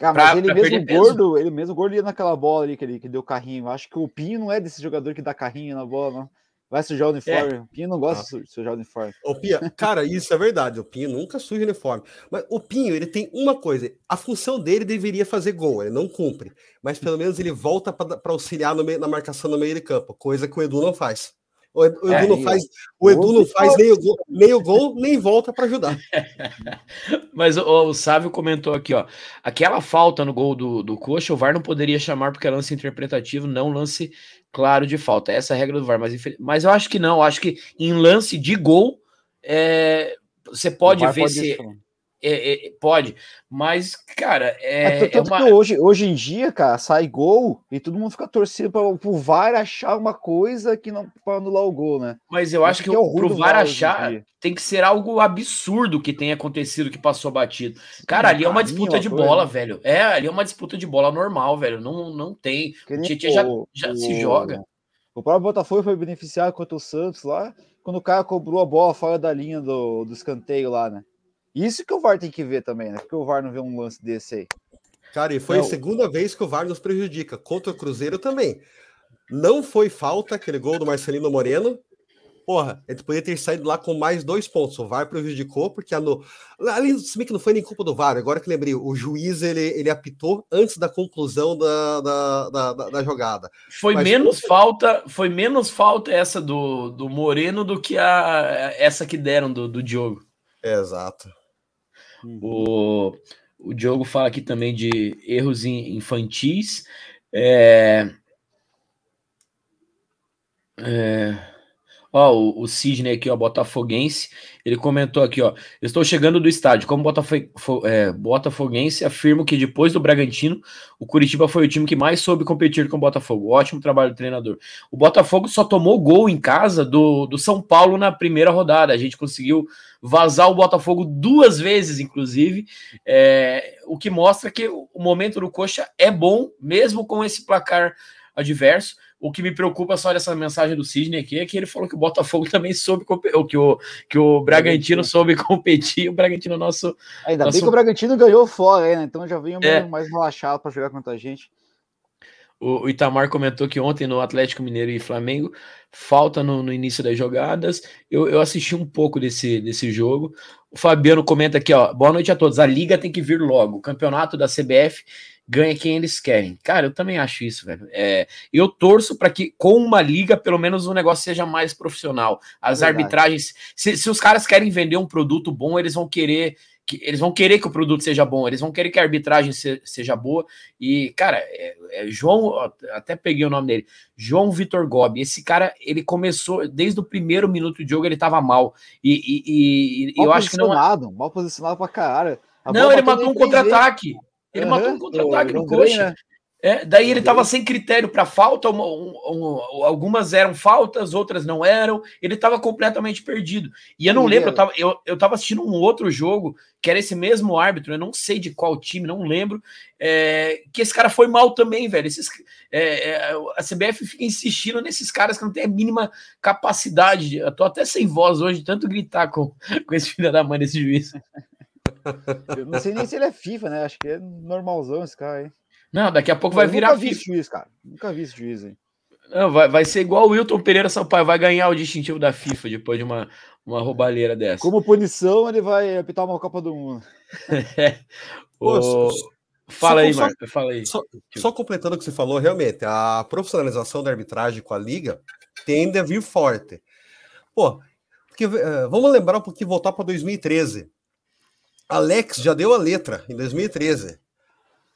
Cara, pra, mas ele mesmo gordo, ele mesmo gordo ia naquela bola ali que ele que deu carrinho. Acho que o Pinho não é desse jogador que dá carrinho na bola, não. Vai sujar o uniforme. É. O Pinho não gosta ah. de sujar o uniforme.
O Pinho, cara, isso é verdade. O Pinho nunca suja o uniforme. Mas o Pinho, ele tem uma coisa. A função dele deveria fazer gol. Ele não cumpre. Mas pelo menos ele volta para auxiliar meio, na marcação no meio de campo. Coisa que o Edu não faz. O Edu, é, não faz, o Edu não faz nem o gol, nem, o gol, nem volta para ajudar.
Mas o, o Sávio comentou aqui, ó. Aquela falta no gol do, do Coxa, o VAR não poderia chamar porque é lance interpretativo, não lance claro de falta. Essa é a regra do VAR. Mas, mas eu acho que não. Eu acho que em lance de gol, é, você pode ver pode se. É, é, pode, mas, cara, é.
é tanto uma... hoje, hoje em dia, cara, sai gol e todo mundo fica torcendo para o VAR achar uma coisa que não para anular o gol, né?
Mas eu acho que, que é pro VAR achar tem que ser algo absurdo que tenha acontecido que passou batido. Cara, ali é uma disputa de bola, velho. É, ali é uma disputa de bola normal, velho. Não, não tem. o Tietchan já, já o... se joga.
O próprio Botafogo foi beneficiado contra o Santos lá, quando o cara cobrou a bola fora da linha do, do escanteio lá, né? Isso que o VAR tem que ver também, né? Porque o VAR não vê um lance desse aí.
Cara, e foi não. a segunda vez que o VAR nos prejudica. Contra o Cruzeiro também. Não foi falta aquele gol do Marcelino Moreno. Porra, ele poderia ter saído lá com mais dois pontos. O VAR prejudicou, porque no... ali se bem que não foi nem culpa do VAR, agora que lembrei, o juiz ele, ele apitou antes da conclusão da, da, da, da jogada.
Foi Mas, menos falta, foi menos falta essa do, do Moreno do que a essa que deram do, do Diogo.
É, exato.
O, o Diogo fala aqui também de erros infantis. É, é, Ó, o, o Sidney aqui, ó, botafoguense, ele comentou aqui, ó, estou chegando do estádio, como Botafo, é, botafoguense, afirmo que depois do Bragantino, o Curitiba foi o time que mais soube competir com o Botafogo, ótimo trabalho do treinador. O Botafogo só tomou gol em casa do, do São Paulo na primeira rodada, a gente conseguiu vazar o Botafogo duas vezes, inclusive, é, o que mostra que o momento do Coxa é bom, mesmo com esse placar adverso, o que me preocupa só dessa mensagem do Sidney aqui é que ele falou que o Botafogo também soube competir, que o, que o Bragantino soube competir, o Bragantino nosso.
Ainda
nosso...
bem que o Bragantino ganhou fora, né? Então já vinha é. mais relaxado para jogar contra a gente.
O, Itamar comentou que ontem no Atlético Mineiro e Flamengo falta no, no, início das jogadas. Eu, eu assisti um pouco desse, desse jogo. O Fabiano comenta aqui, ó. Boa noite a todos. A liga tem que vir logo. O campeonato da CBF ganha quem eles querem. Cara, eu também acho isso, velho. É, eu torço para que com uma liga, pelo menos o negócio seja mais profissional. As Verdade. arbitragens, se, se, os caras querem vender um produto bom, eles vão querer que eles vão querer que o produto seja bom, eles vão querer que a arbitragem se, seja boa. E, cara, é, é João, até peguei o nome dele, João Vitor Gobi. Esse cara, ele começou desde o primeiro minuto de jogo, ele tava mal. E, e, e eu acho que não.
Mal posicionado pra caralho.
não, ele matou um contra-ataque. Ele uhum. matou um contra-ataque no coxa. Né? É, daí ele estava sem critério para falta, um, um, algumas eram faltas, outras não eram. Ele estava completamente perdido. E eu não lembro, eu estava eu, eu tava assistindo um outro jogo, que era esse mesmo árbitro, eu não sei de qual time, não lembro, é, que esse cara foi mal também, velho. Esses, é, é a CBF fica insistindo nesses caras que não tem a mínima capacidade. Eu tô até sem voz hoje, tanto gritar com, com esse filho da mãe desse juiz.
Eu não sei nem se ele é FIFA, né? Acho que é normalzão esse cara aí.
Não, daqui a pouco vai virar
FIFA. Esse juiz, cara. Nunca vi esse juiz aí.
Não, vai, vai ser igual o Wilton Pereira Sampaio, vai ganhar o distintivo da FIFA depois de uma, uma roubalheira dessa.
Como punição, ele vai apitar uma Copa do Mundo.
é. o... Fala só, aí, Marco. Fala aí.
Só, só, completando o que você falou, realmente, a profissionalização da arbitragem com a Liga tende a vir forte. Pô, porque, uh, vamos lembrar um pouquinho, voltar para 2013. Alex já deu a letra em 2013.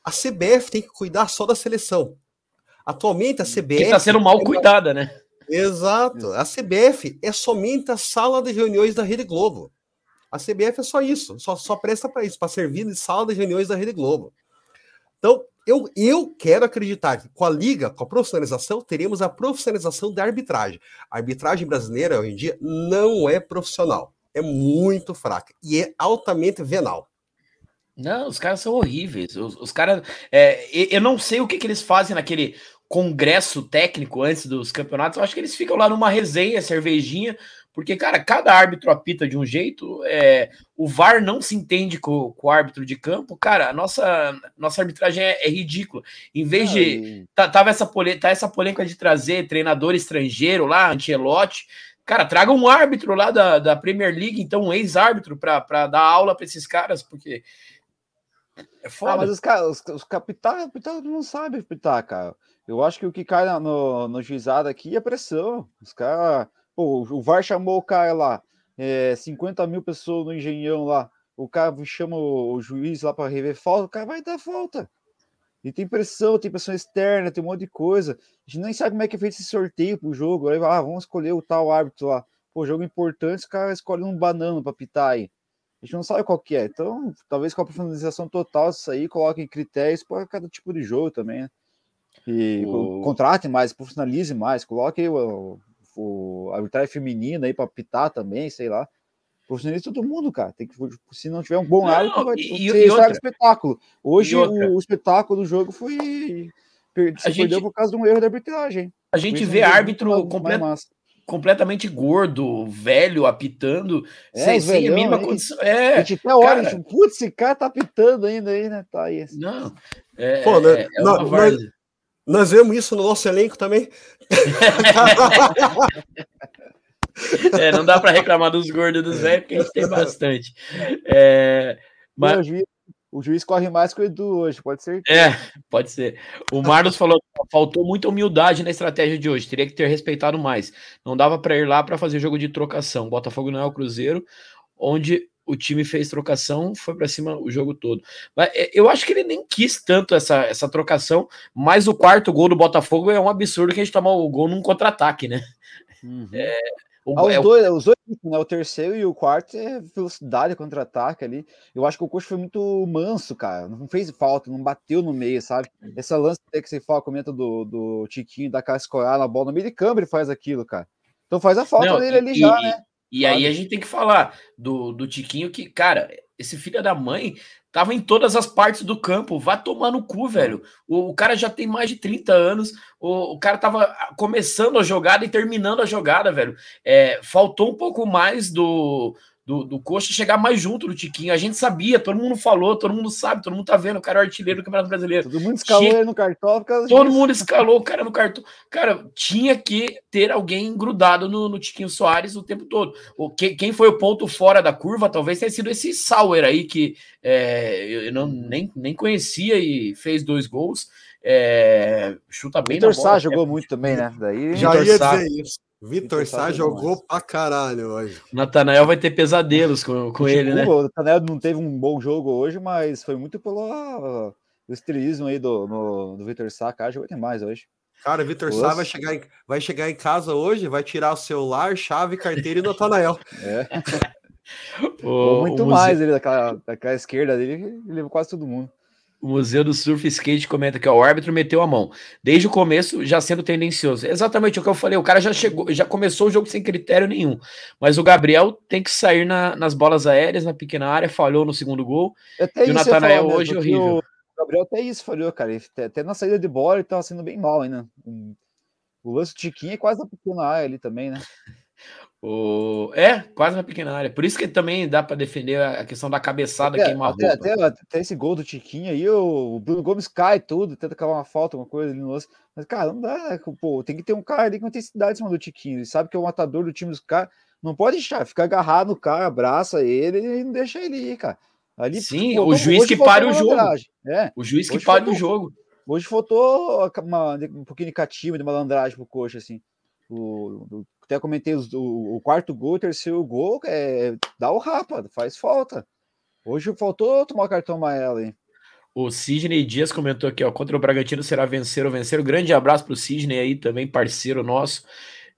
A CBF tem que cuidar só da seleção. Atualmente a CBF.
Está sendo mal cuidada, né?
Exato. A CBF é somente a sala de reuniões da Rede Globo. A CBF é só isso, só, só presta para isso, para servir de sala de reuniões da Rede Globo. Então, eu, eu quero acreditar que com a liga, com a profissionalização, teremos a profissionalização da arbitragem. A arbitragem brasileira, hoje em dia, não é profissional. É muito fraca e é altamente venal.
Não, os caras são horríveis. Os, os caras. É, eu não sei o que, que eles fazem naquele congresso técnico antes dos campeonatos, eu acho que eles ficam lá numa resenha, cervejinha, porque, cara, cada árbitro apita de um jeito, é, o VAR não se entende com, com, o árbitro de campo, cara, a nossa, nossa arbitragem é, é ridícula. Em vez de. Tá, tava essa, pole, tá essa polêmica de trazer treinador estrangeiro lá, Ancelotti. Cara, traga um árbitro lá da, da Premier League, então um ex-árbitro, para dar aula para esses caras, porque.
É foda. Ah, mas os, os, os capitães não sabem apitar, cara. Eu acho que o que cai no, no juizado aqui é pressão. Os caras o VAR chamou o cara lá, é, 50 mil pessoas no engenhão lá. O cara chama o, juiz lá para rever falta, o cara vai dar falta. E tem pressão, tem pressão externa, tem um monte de coisa. A gente nem sabe como é que é feito esse sorteio pro jogo. Aí, ah, vamos escolher o tal árbitro lá. Pô, jogo importante, os caras escolhem um banano para pitar aí. A gente não sabe qual que é. Então, talvez com a profissionalização total disso aí, coloquem critérios para cada tipo de jogo também, né? E o... contratem mais, profissionalize mais, coloque o, o arbitragem feminina aí para pitar também, sei lá. Profissionaliza todo mundo, cara. Tem que, se não tiver um bom árbitro, vai e, ser e espetáculo. Hoje o, o, espetáculo do jogo foi. Se a perdeu gente, por causa de um erro da arbitragem.
A gente vê árbitro completo, completamente gordo, velho, apitando,
é, sem, sem a mínima aí, condição. É, a gente até olha, cara... putz, esse cara tá apitando ainda aí, né? Tá aí.
Não. É,
Pô, né, é, é não, mas, nós vemos isso no nosso elenco também.
é, não dá para reclamar dos gordos dos velhos, porque a gente tem bastante. É,
mas... O juiz, corre mais que o Edu hoje, pode ser?
É, pode ser. O Marlos falou faltou muita humildade na estratégia de hoje, teria que ter respeitado mais. Não dava para ir lá para fazer jogo de trocação. Botafogo não é o Cruzeiro, onde o time fez trocação, foi para cima o jogo todo. Mas é, eu acho que ele nem quis tanto essa, essa trocação, mas o quarto gol do Botafogo é um absurdo que a gente tomou o gol num contra-ataque, né?
Uhum. É, o, ah, os, é dois, os dois, né? O terceiro e o quarto é velocidade contra-ataque ali. Eu acho que o coach foi muito manso, cara. Não fez falta, não bateu no meio, sabe? Essa lance que você fala, comenta do, do Tiquinho, da cara escorar na bola no meio de câmbio, ele faz aquilo, cara. Então faz a falta não, dele ali e, já, né?
E aí a gente tem que falar do, do Tiquinho que, cara, esse filho da mãe tava em todas as partes do campo. Vá tomar no cu, velho. O, o cara já tem mais de 30 anos. O, o, cara tava começando a jogada e terminando a jogada, velho. É, faltou um pouco mais do, do, do Coxa chegar mais junto do Tiquinho. A gente sabia, todo mundo falou, todo mundo sabe, todo mundo tá vendo, o cara é o artilheiro do Campeonato Brasileiro.
Todo mundo escalou tinha... ele no cartão.
Todo mundo escalou o cara no cartão. Cara, tinha que ter alguém grudado no, no Tiquinho Soares o tempo todo. O, que, quem foi o ponto fora da curva talvez tenha sido esse Sauer aí, que é, eu não, nem, nem conhecia e fez dois gols. É, chuta bem
Vitor Sá jogou muito também, né?
Daí, Já ia dizer isso. Vitor Sá jogou pra caralho hoje.
Natanael vai ter pesadelos com, com ele, né?
O Natanael não teve um bom jogo hoje, mas foi muito pelo uh, estilismo aí do, no, do Vitor Sá, cara, jogou demais hoje.
Cara, Vitor Sá vai chegar, em, vai chegar em casa hoje, vai tirar o celular, chave, carteira e Natanael.
É. o, muito o mais ele daquela, daquela esquerda dele, ele levou quase todo mundo.
O Museu do Surf Skate comenta que ó, o árbitro meteu a mão. Desde o começo, já sendo tendencioso. Exatamente o que eu falei. O cara já chegou, já começou o jogo sem critério nenhum. Mas o Gabriel tem que sair na, nas bolas aéreas, na pequena área, falhou no segundo gol.
Até e o Natanael hoje é horrível. O Gabriel até isso falhou, cara. Até na saída de bola ele tava sendo bem mal ainda. O lance do Tiquinho é quase na pequena área ali também, né?
O... É, quase na pequena área. Por isso que também dá para defender a questão da cabeçada
até,
queimar
até, até, até, esse gol do Tiquinho aí, o Bruno Gomes cai tudo, tenta cavar uma falta, uma coisa ali no lance. Mas, cara, não dá. Né? Pô, tem que ter um cara ali com intensidade em cima do Tiquinho. Ele sabe que é o matador do time dos caras. Não pode deixar, ficar agarrado no cara, abraça ele e não deixa ele ir, cara.
Ali, Sim, o juiz que pare o jogo. É, o juiz que pare o jogo.
Hoje faltou uma, um pouquinho de cativa, de malandragem pro coxa, assim. O, o, até comentei os, o, o, quarto gol, o terceiro gol, é, dá o rapa, faz falta. Hoje faltou tomar cartão amarelo, hein?
O Sidney Dias comentou aqui, ó, contra o Bragantino será vencer ou vencer. Um grande abraço para o Sidney aí, também parceiro nosso.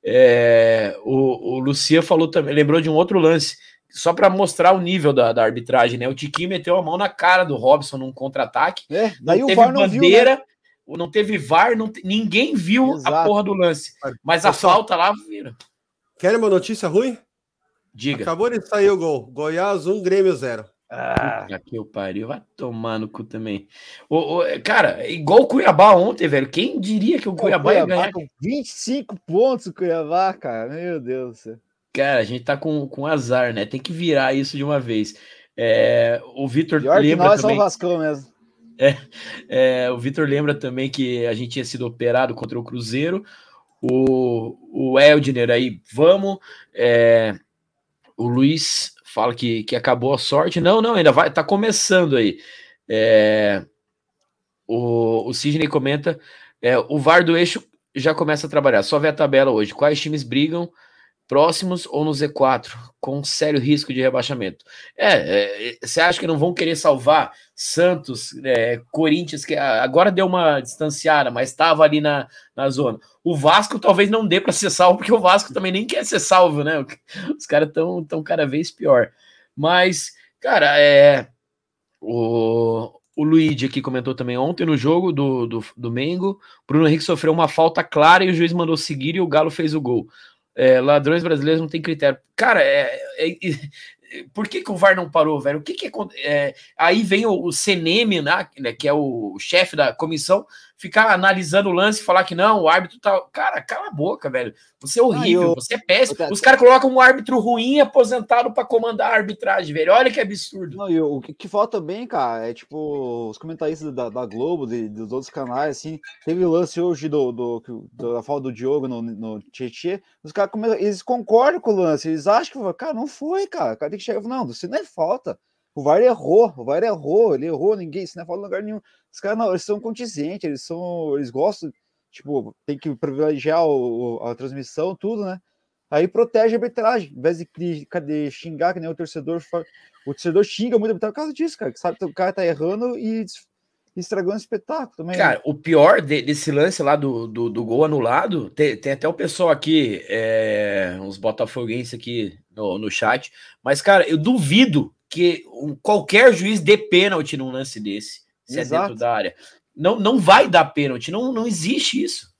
É, o, o Lucia falou também, lembrou de um outro lance, só para mostrar o nível da, da, arbitragem, né? O Tiquinho meteu a mão na cara do Robson num contra-ataque.
É, daí o VAR não
bandeira, viu, né? Não teve VAR, não ninguém viu Exato. a porra do lance. Mas a Pessoal, falta lá vira.
Querem uma notícia ruim?
Diga.
Acabou de sair o gol. Goiás 1, Grêmio 0.
Ah, que o pariu, vai tomar no cu também. O, o, cara, igual o Cuiabá ontem, velho. Quem diria que o Cuiabá, o Cuiabá ia ganhar? Com
25 pontos o Cuiabá, cara. Meu Deus do céu.
Cara, a gente tá com, com azar, né? Tem que virar isso de uma vez. É, o Vitor lembra nós também.
Só o Vascão mesmo.
É, é, o Vitor lembra também que a gente tinha sido operado contra o Cruzeiro. O, o Eldner aí, vamos. É, o Luiz fala que, que acabou a sorte. Não, não, ainda vai, tá começando aí. É, o, o Sidney comenta: é, o VAR do eixo já começa a trabalhar. Só ver a tabela hoje. Quais times brigam próximos ou no Z4, com sério risco de rebaixamento. É, é, você acha que não vão querer salvar Santos, é, Corinthians, que agora deu uma distanciada, mas estava ali na, na zona. O Vasco talvez não dê para ser salvo, porque o Vasco também nem quer ser salvo, né? Os caras estão tão cada vez pior. Mas, cara, é. O, o Luigi aqui comentou também ontem no jogo do, do, do Mengo. Bruno Henrique sofreu uma falta clara e o juiz mandou seguir e o Galo fez o gol é, ladrões brasileiros não tem critério. Cara, é, é, é, por que, que o VAR não parou, velho? O que, que é, aí vem o, o CNM, né, que é o chefe da comissão, ficar analisando o lance e falar que não, o árbitro tá. Cara, cala a boca, velho. Você é horrível, ah, eu... você é péssimo. Os caras colocam um árbitro ruim aposentado para comandar a arbitragem, velho. Olha que absurdo.
Não, e o que, que falta também, cara, é tipo os comentaristas da, da Globo, de, dos outros canais, assim. Teve o lance hoje do, do, do da falta do Diogo no, no Tietê. Os caras eles concordam com o lance, eles acham que, cara, não foi, cara. O cara tem que chegar e falar, não, você não é falta. O VAR errou, o VAR errou, ele errou, ninguém, isso não é falta lugar nenhum. Os caras não, eles são condizentes, eles são, eles gostam, tipo, tem que privilegiar o, a transmissão, tudo, né? Aí protege a arbitragem, em vez de, de, de xingar, que nem o torcedor, o torcedor xinga muito a arbitragem por causa disso, cara, que sabe que o cara tá errando e estragou um espetáculo também.
Né? Cara, o pior de, desse lance lá do, do, do gol anulado, tem, tem, até o pessoal aqui, é, uns botafoguenses aqui no, no chat, mas, cara, eu duvido que um, qualquer juiz dê pênalti num lance desse se Exato. é dentro da área. Não, não vai dar pênalti, não, não existe isso.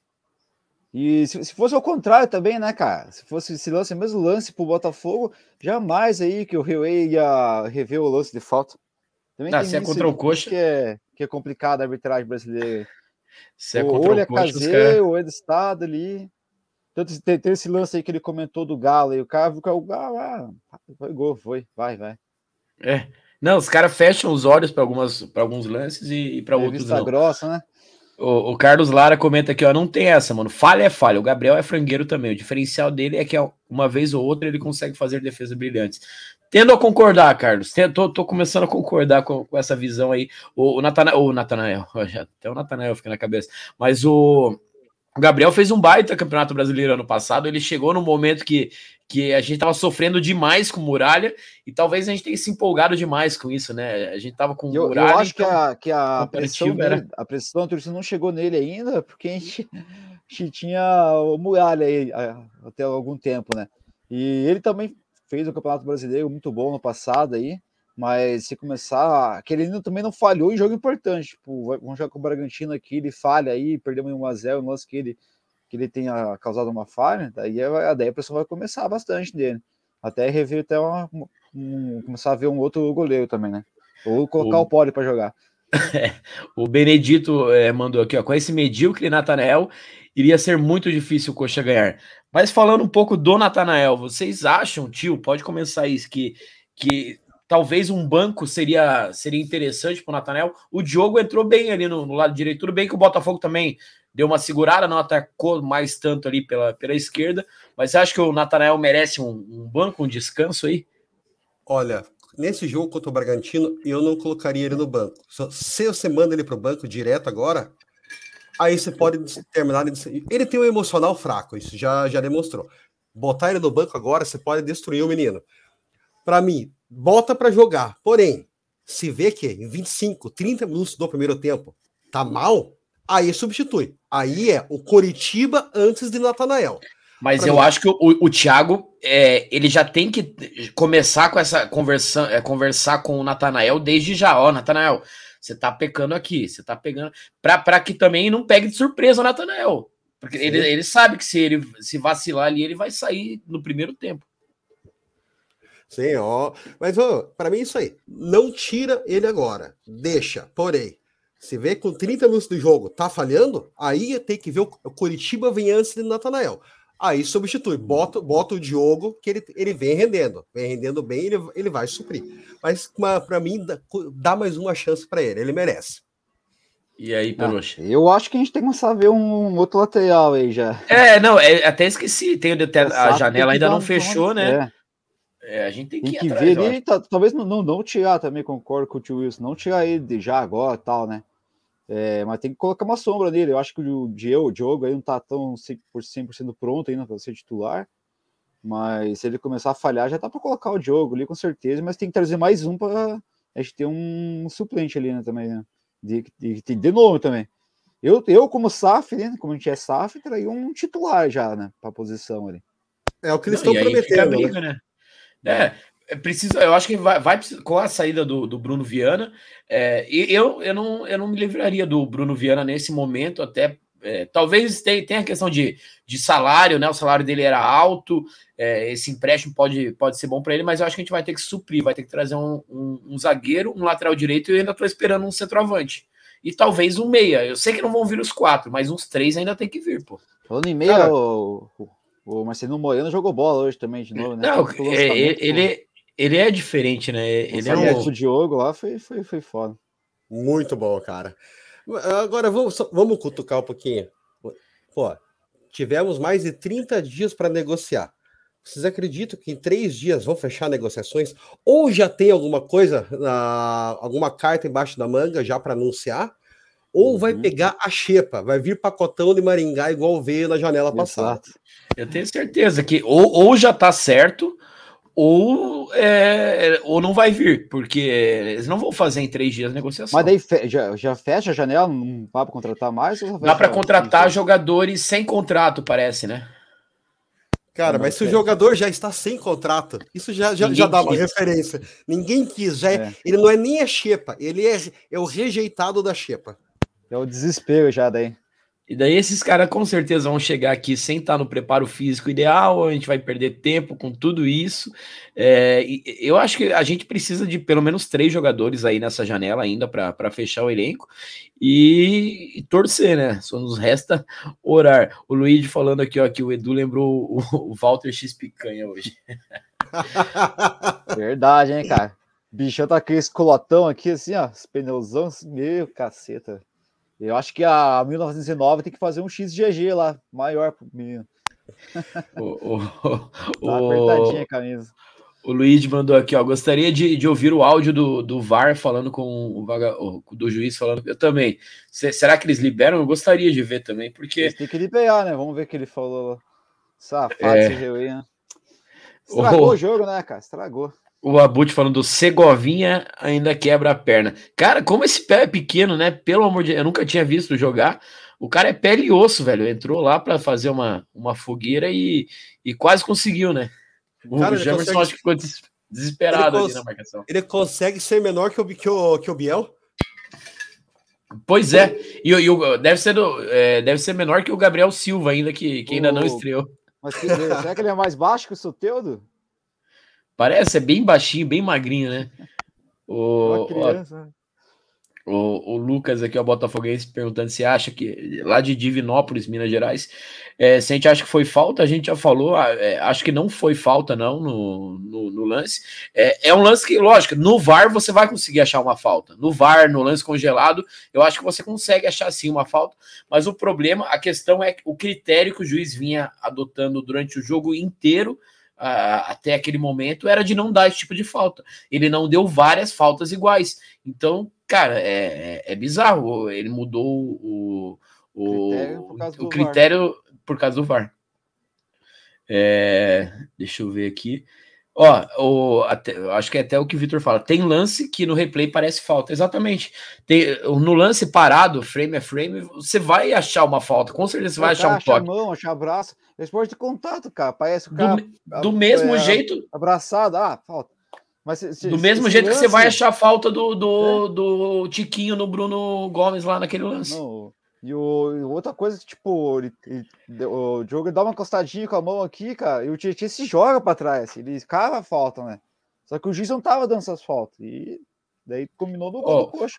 E se, se fosse ao contrário também, né, cara? Se fosse se lance mesmo lance pro Botafogo, jamais aí que o Rio ia rever o lance de falta.
Também ah, se é contra o coxa.
Que é, que é complicado a arbitragem brasileira. Se é contra ou o, é caseiro, ou é do estado ali. Tanto tem, tem, esse lance aí que ele comentou do Galo, e o cara o Galo, ah, foi gol, foi, vai, vai.
É. Não, os caras fecham os olhos para alguns lances e, e para outros
vista não. grossa, né?
O, o, Carlos Lara comenta aqui, ó, não tem essa, mano. Falha é falha. O Gabriel é frangueiro também. O diferencial dele é que uma vez ou outra ele consegue fazer defesas brilhantes. Tendo a concordar, Carlos. Tô, tô começando a concordar com, com, essa visão aí. O, o Natanael, o Natanael, até o Natanael fica na cabeça. Mas o, o Gabriel fez um baita campeonato brasileiro ano passado. Ele chegou no momento que que a gente estava sofrendo demais com muralha e talvez a gente tenha se empolgado demais com isso, né? A gente estava com
eu, muralha. Eu acho então, que a, que a pressão, era... a pressão da torcida não chegou nele ainda, porque a gente, a gente tinha o muralha aí até algum tempo, né? E ele também fez o Campeonato Brasileiro muito bom no passado aí, mas se começar. Que ele também não falhou em jogo importante. Tipo, vamos jogar com o Bragantino aqui, ele falha aí, perdemos 1x0, um lance que ele que ele tenha causado uma falha, daí a, daí a pessoa vai começar bastante dele. Até rever até uma, um, começar a ver um outro goleiro também, né? Ou colocar o, o Poli para jogar.
o Benedito é, mandou aqui, ó, com esse medíocre Natanael, iria ser muito difícil o Coxa ganhar. Mas falando um pouco do Natanael, vocês acham, tio, pode começar isso, que, que talvez um banco seria, seria interessante para o Natanael? O Diogo entrou bem ali no, no, lado direito, tudo bem que o Botafogo também deu uma segurada, não atacou mais tanto ali pela, pela esquerda, mas você acha que o Natanael merece um, um banco, um descanso aí?
Olha, nesse jogo contra o Bragantino, eu não colocaria ele no banco. Se você manda ele para o banco direto agora, aí você pode terminar. Ele tem um emocional fraco, isso já, já demonstrou. Botar ele no banco agora, você pode destruir o menino. Para mim, bota para jogar. Porém, se vê que em 25, 30 minutos do primeiro tempo tá mal, aí substitui. Aí é o Coritiba antes de Natanael.
Mas pra eu mim. acho que o, o Thiago é, ele já tem que começar com essa conversa, é, conversar com o Natanael desde já. Ó, Natanael, você tá pecando aqui, você tá pegando. para que também não pegue de surpresa o Natanael. Porque ele, ele sabe que se ele se vacilar ali, ele vai sair no primeiro tempo.
Sim, ó. Mas, ó, para mim, é isso aí. Não tira ele agora. Deixa. Porém, se vê com 30 minutos do jogo, tá falhando, aí tem que ver o Curitiba vem antes de Natanael. Aí substitui, bota, bota o Diogo, que ele, ele vem rendendo, vem rendendo bem, ele, ele vai suprir. Mas para mim, dá, dá, mais uma chance para ele, ele merece.
E aí, Peluche?
Ah, eu acho que a gente tem que começar a ver um outro lateral aí já.
É, não, é, até esqueci, tem, a janela ainda não fechou, né?
É. é. a gente tem que, tem que atrás, ver ele, tá, talvez não, não, não tirar também, concordo com o tio Wilson, não tirar ele já agora tal, né? É, mas tem que colocar uma sombra nele. Eu acho que o Diego, o Diogo aí não tá tão 100%, pronto ainda para ser titular. Mas se ele começar a falhar, já dá para colocar o Diogo ali com certeza. Mas tem que trazer mais um para a gente ter um suplente ali né, também, né? De, de, de, de novo também. Eu, eu como SAF, né, como a gente é SAF, traria um titular já, né? Para posição ali.
É o que eles estão prometendo. Né? Briga, né?
É, é, precisa, eu acho que vai, vai com a saída do, do Bruno Viana. É, eu, eu, não, eu não me livraria do Bruno Viana nesse momento, até é, talvez tenha, tenha a questão de, de salário, né? O salário dele era alto, é, esse empréstimo pode, pode ser bom para ele, mas eu acho que a gente vai ter que suprir, vai ter que trazer um, um, um zagueiro, um lateral direito e eu ainda estou esperando um centroavante. E talvez um meia. Eu sei que não vão vir os quatro, mas uns três ainda tem que vir, pô.
Falando em meia, o, o Marcelo Moreno jogou bola hoje também de novo, né?
Não, é, ele, ele é diferente, né? Ele é
um... O Diogo lá foi, foi, foi foda.
Muito bom, cara. Agora vamos, vamos cutucar um pouquinho. Pô, tivemos mais de 30 dias para negociar. Vocês acreditam que em três dias vão fechar negociações? Ou já tem alguma coisa, alguma carta embaixo da manga já para anunciar? Ou uhum. vai pegar a xepa, vai vir pacotão de Maringá igual veio na janela Exato. passada.
Eu tenho certeza que ou, ou já está certo, ou, é, ou não vai vir, porque eles não vão fazer em três dias a negociação.
Mas daí fe já, já fecha a janela, não dá para contratar mais?
Dá para contratar jogadores sem contrato, parece, né?
Cara, mas se o jogador já está sem contrato, isso já, já, já dá uma referência. Ninguém quis, já é, é. ele não é nem a Xepa, ele é, é o rejeitado da Xepa.
É o desespero já daí.
E daí esses caras com certeza vão chegar aqui sem estar no preparo físico ideal, a gente vai perder tempo com tudo isso. É, eu acho que a gente precisa de pelo menos três jogadores aí nessa janela ainda para fechar o elenco e, e, torcer, né? Só nos resta orar. O Luigi falando aqui, ó, que o Edu lembrou o, o Walter X Picanha hoje.
Verdade, hein, cara? Bichão tá com esse colotão aqui, assim, ó, pneuzão, meu caceta. Eu acho que a 1919 tem que fazer um XGG lá, maior pro menino.
O, o, tá apertadinha a camisa. O Luiz mandou aqui, ó. Gostaria de, de ouvir o áudio do, do VAR falando com o, vaga, do juiz falando. Eu também. C será que eles liberam? Eu gostaria de ver também, porque.
Tem que liberar, né? Vamos ver o que ele falou. Safado é... CGU, né? Estragou oh. o jogo, né, cara? Estragou.
O Abut falando do Segovinha ainda quebra a perna. Cara, como esse pé é pequeno, né? Pelo amor de Deus, eu nunca tinha visto jogar. O cara é pele e osso, velho. Entrou lá para fazer uma, uma fogueira e, e quase conseguiu, né? O cara, Jamerson consegue... acho que ficou desesperado ali na marcação.
Ele consegue ser menor que o, que o, que o Biel?
Pois é, e, e deve, ser do, é, deve ser menor que o Gabriel Silva, ainda que, que ainda o... não estreou.
Mas que, será que ele é mais baixo que o Soteudo?
Parece, é bem baixinho, bem magrinho, né? O, criança. O, o, Lucas aqui, o Botafoguense, perguntando se acha que lá de Divinópolis, Minas Gerais, é, se a gente acha que foi falta, a gente já falou, ah, é, acho que não foi falta, não, no, no, no lance. É, é, um lance que, lógico, no VAR você vai conseguir achar uma falta. No VAR, no lance congelado, eu acho que você consegue achar sim uma falta, mas o problema, a questão é o critério que o juiz vinha adotando durante o jogo inteiro até aquele momento era de não dar esse tipo de falta. Ele não deu várias faltas iguais. Então, cara, é, é, é bizarro. Ele mudou o, o critério, por, o critério por causa do VAR. É, deixa eu ver aqui. Ó, o, até, acho que é até o que o Vitor fala. Tem lance que no replay parece falta. Exatamente. Tem, no lance parado, frame a frame, você vai achar uma falta. Com certeza você vai achar um toque. Achar
mão, achar braço. Esporte de contato, cara. Parece o cara.
Do, do mesmo é, jeito.
Abraçado, ah, falta.
Mas se, se, do mesmo jeito lance... que você vai achar falta do, do, é. do Tiquinho no Bruno Gomes lá naquele lance.
Não, e o, outra coisa, tipo, ele, ele, o jogo dá uma encostadinha com a mão aqui, cara, e o Tietchan se joga para trás, ele cava a falta, né? Só que o juiz não tava dando essas faltas. E daí combinou no gol oh, do coxa.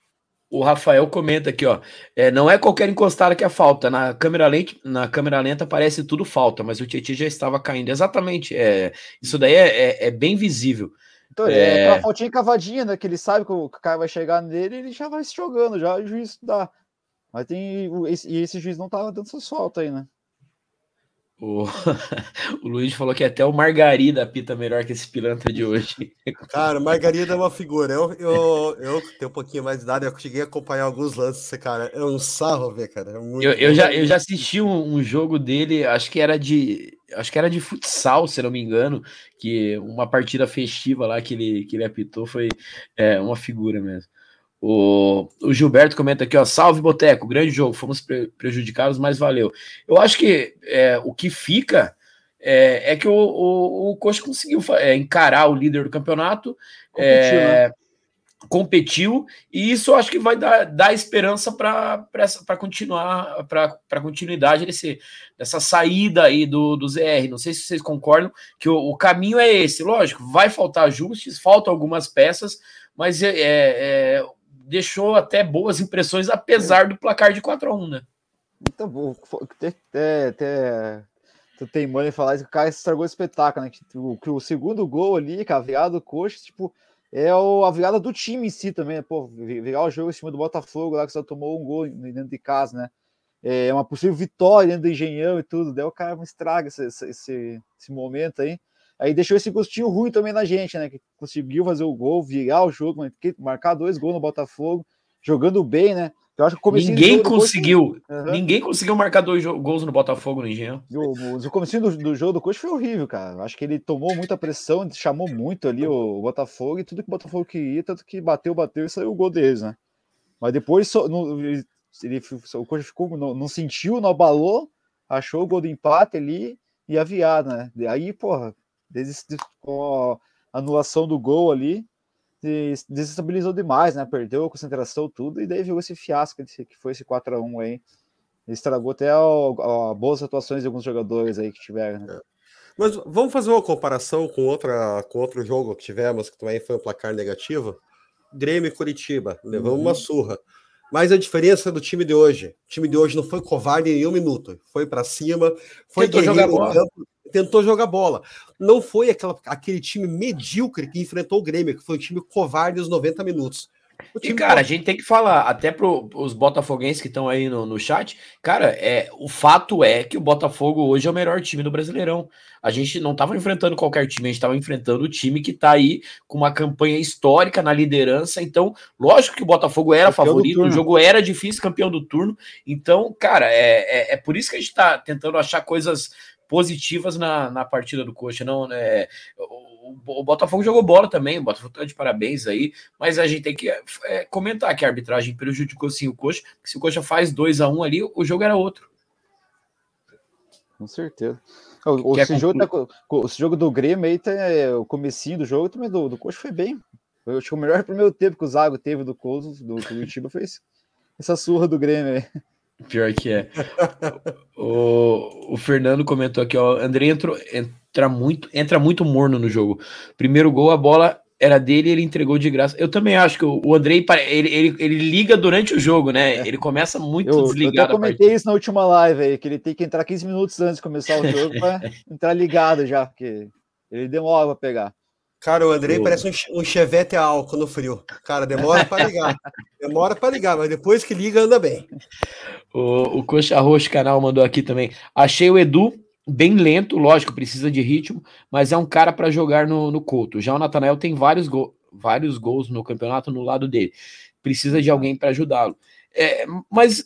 O Rafael comenta aqui, ó. É, não é qualquer encostada que é falta. Na câmera lenta, na câmera lenta parece tudo falta, mas o Tietchan já estava caindo. Exatamente. É, isso daí é, é, é bem visível.
Então, é, é uma faltinha cavadinha, né? Que ele sabe que o cara vai chegar nele, ele já vai se jogando, já o juiz dá. Mas tem. E esse juiz não tava dando essas faltas aí, né?
O, o Luiz falou que até o Margarida pita melhor que esse pilantra de hoje.
Cara, o Margarida é uma figura. Eu, eu, eu tenho um pouquinho mais de idade, eu cheguei a acompanhar alguns lances, cara. É um sarro ver, cara. É
eu, eu, já, eu já assisti um, um, jogo dele, acho que era de. Acho que era de futsal, se não me engano, que uma partida festiva lá que ele, que ele apitou foi é, uma figura mesmo. O, o, Gilberto comenta aqui, ó, salve Boteco, grande jogo, fomos pre prejudicados, mas valeu. Eu acho que é, o que fica é, é que o, o, o Coxa conseguiu é, encarar o líder do campeonato, competiu, é, né? competiu e isso eu acho que vai dar, dar esperança para continuar, para continuidade desse, dessa saída aí do, do ZR. Não sei se vocês concordam que o, o caminho é esse, lógico, vai faltar ajustes, faltam algumas peças, mas é, é, deixou até boas impressões, apesar do placar de 4 a 1 né?
Então, até, até, tu tem mãe falar que o cara estragou o espetáculo, né? Que, o, que o segundo gol ali, que a do coxa, tipo, é o, a virada do time em si também, né? Pô, virar o jogo em cima do Botafogo lá, que só tomou um gol dentro de casa, né? É uma possível vitória dentro do Engenhão e tudo, daí o cara estraga esse, esse, esse momento aí. Aí deixou esse gostinho ruim também na gente, né? Que conseguiu fazer o gol, virar o jogo, marcar dois gols no Botafogo, jogando bem, né?
Eu acho que ninguém conseguiu, uhum. ninguém conseguiu marcar dois gols no Botafogo no Engenhão.
O, o começo do, do, jogo do Coach foi horrível, cara. Eu acho que ele tomou muita pressão, chamou muito ali o, o, Botafogo e tudo que o Botafogo queria, tanto que bateu, bateu e saiu o gol deles, né? Mas depois no, ele, o Coach ficou, não, não sentiu, não abalou, achou o gol do empate ali e aviado, né? Aí, porra, com a anulação do gol ali, desestabilizou demais, né? Perdeu a concentração, tudo, e daí viu esse fiasco que foi esse 4x1 aí. Estragou até a, a boas atuações de alguns jogadores aí que tiveram. Né?
É. Mas vamos fazer uma comparação com, outra, com outro jogo que tivemos, que também foi um placar negativo. Grêmio e Curitiba, levamos uhum. uma surra. Mas a diferença do time de hoje, o time de hoje não foi covarde em um minuto, foi para cima, foi
Tentou jogar bola. Campo,
tentou jogar bola. Não foi aquela, aquele time medíocre que enfrentou o Grêmio, que foi um time covarde nos 90 minutos.
E, cara, a gente tem que falar, até para os botafoguenses que estão aí no, no chat, cara, é, o fato é que o Botafogo hoje é o melhor time do Brasileirão. A gente não estava enfrentando qualquer time, a gente estava enfrentando o time que está aí com uma campanha histórica na liderança. Então, lógico que o Botafogo era campeão favorito, o jogo era difícil, campeão do turno. Então, cara, é, é, é por isso que a gente está tentando achar coisas positivas na, na partida do Coxa. Não, né? O, o, Botafogo jogou bola também, o Botafogo tá de parabéns aí, mas a gente tem que é, comentar que a arbitragem prejudicou sim o Coxa, que se o Coxa faz 2 a 1 um ali, o jogo era outro.
Com certeza. O, esse, jogo tá, jogo do Grêmio aí, tá, é, o comecinho do jogo também do, do Coxa foi bem. Eu acho que o melhor primeiro tempo que o Zago teve do Coxa, do Curitiba, foi esse, essa surra do Grêmio aí.
Pior que é. o, o Fernando comentou aqui, ó. André entrou, entra muito, entra muito morno no jogo. Primeiro gol, a bola era dele e ele entregou de graça. Eu também acho que o, o Andrei ele, ele, ele liga durante o jogo, né? É. Ele começa muito eu, desligado.
Eu comentei isso na última live aí, que ele tem que entrar 15 minutos antes de começar o jogo para entrar ligado já, porque ele demora para pegar.
Cara, o Andrei parece um, um chevette a álcool no frio. Cara, demora para ligar. demora para ligar, mas depois que liga, anda bem.
O, o Coxa Roxo canal mandou aqui também. Achei o Edu bem lento, lógico, precisa de ritmo, mas é um cara para jogar no, no Couto. Já o Natanael tem vários, go vários gols no campeonato no lado dele. Precisa de alguém para ajudá-lo. É, mas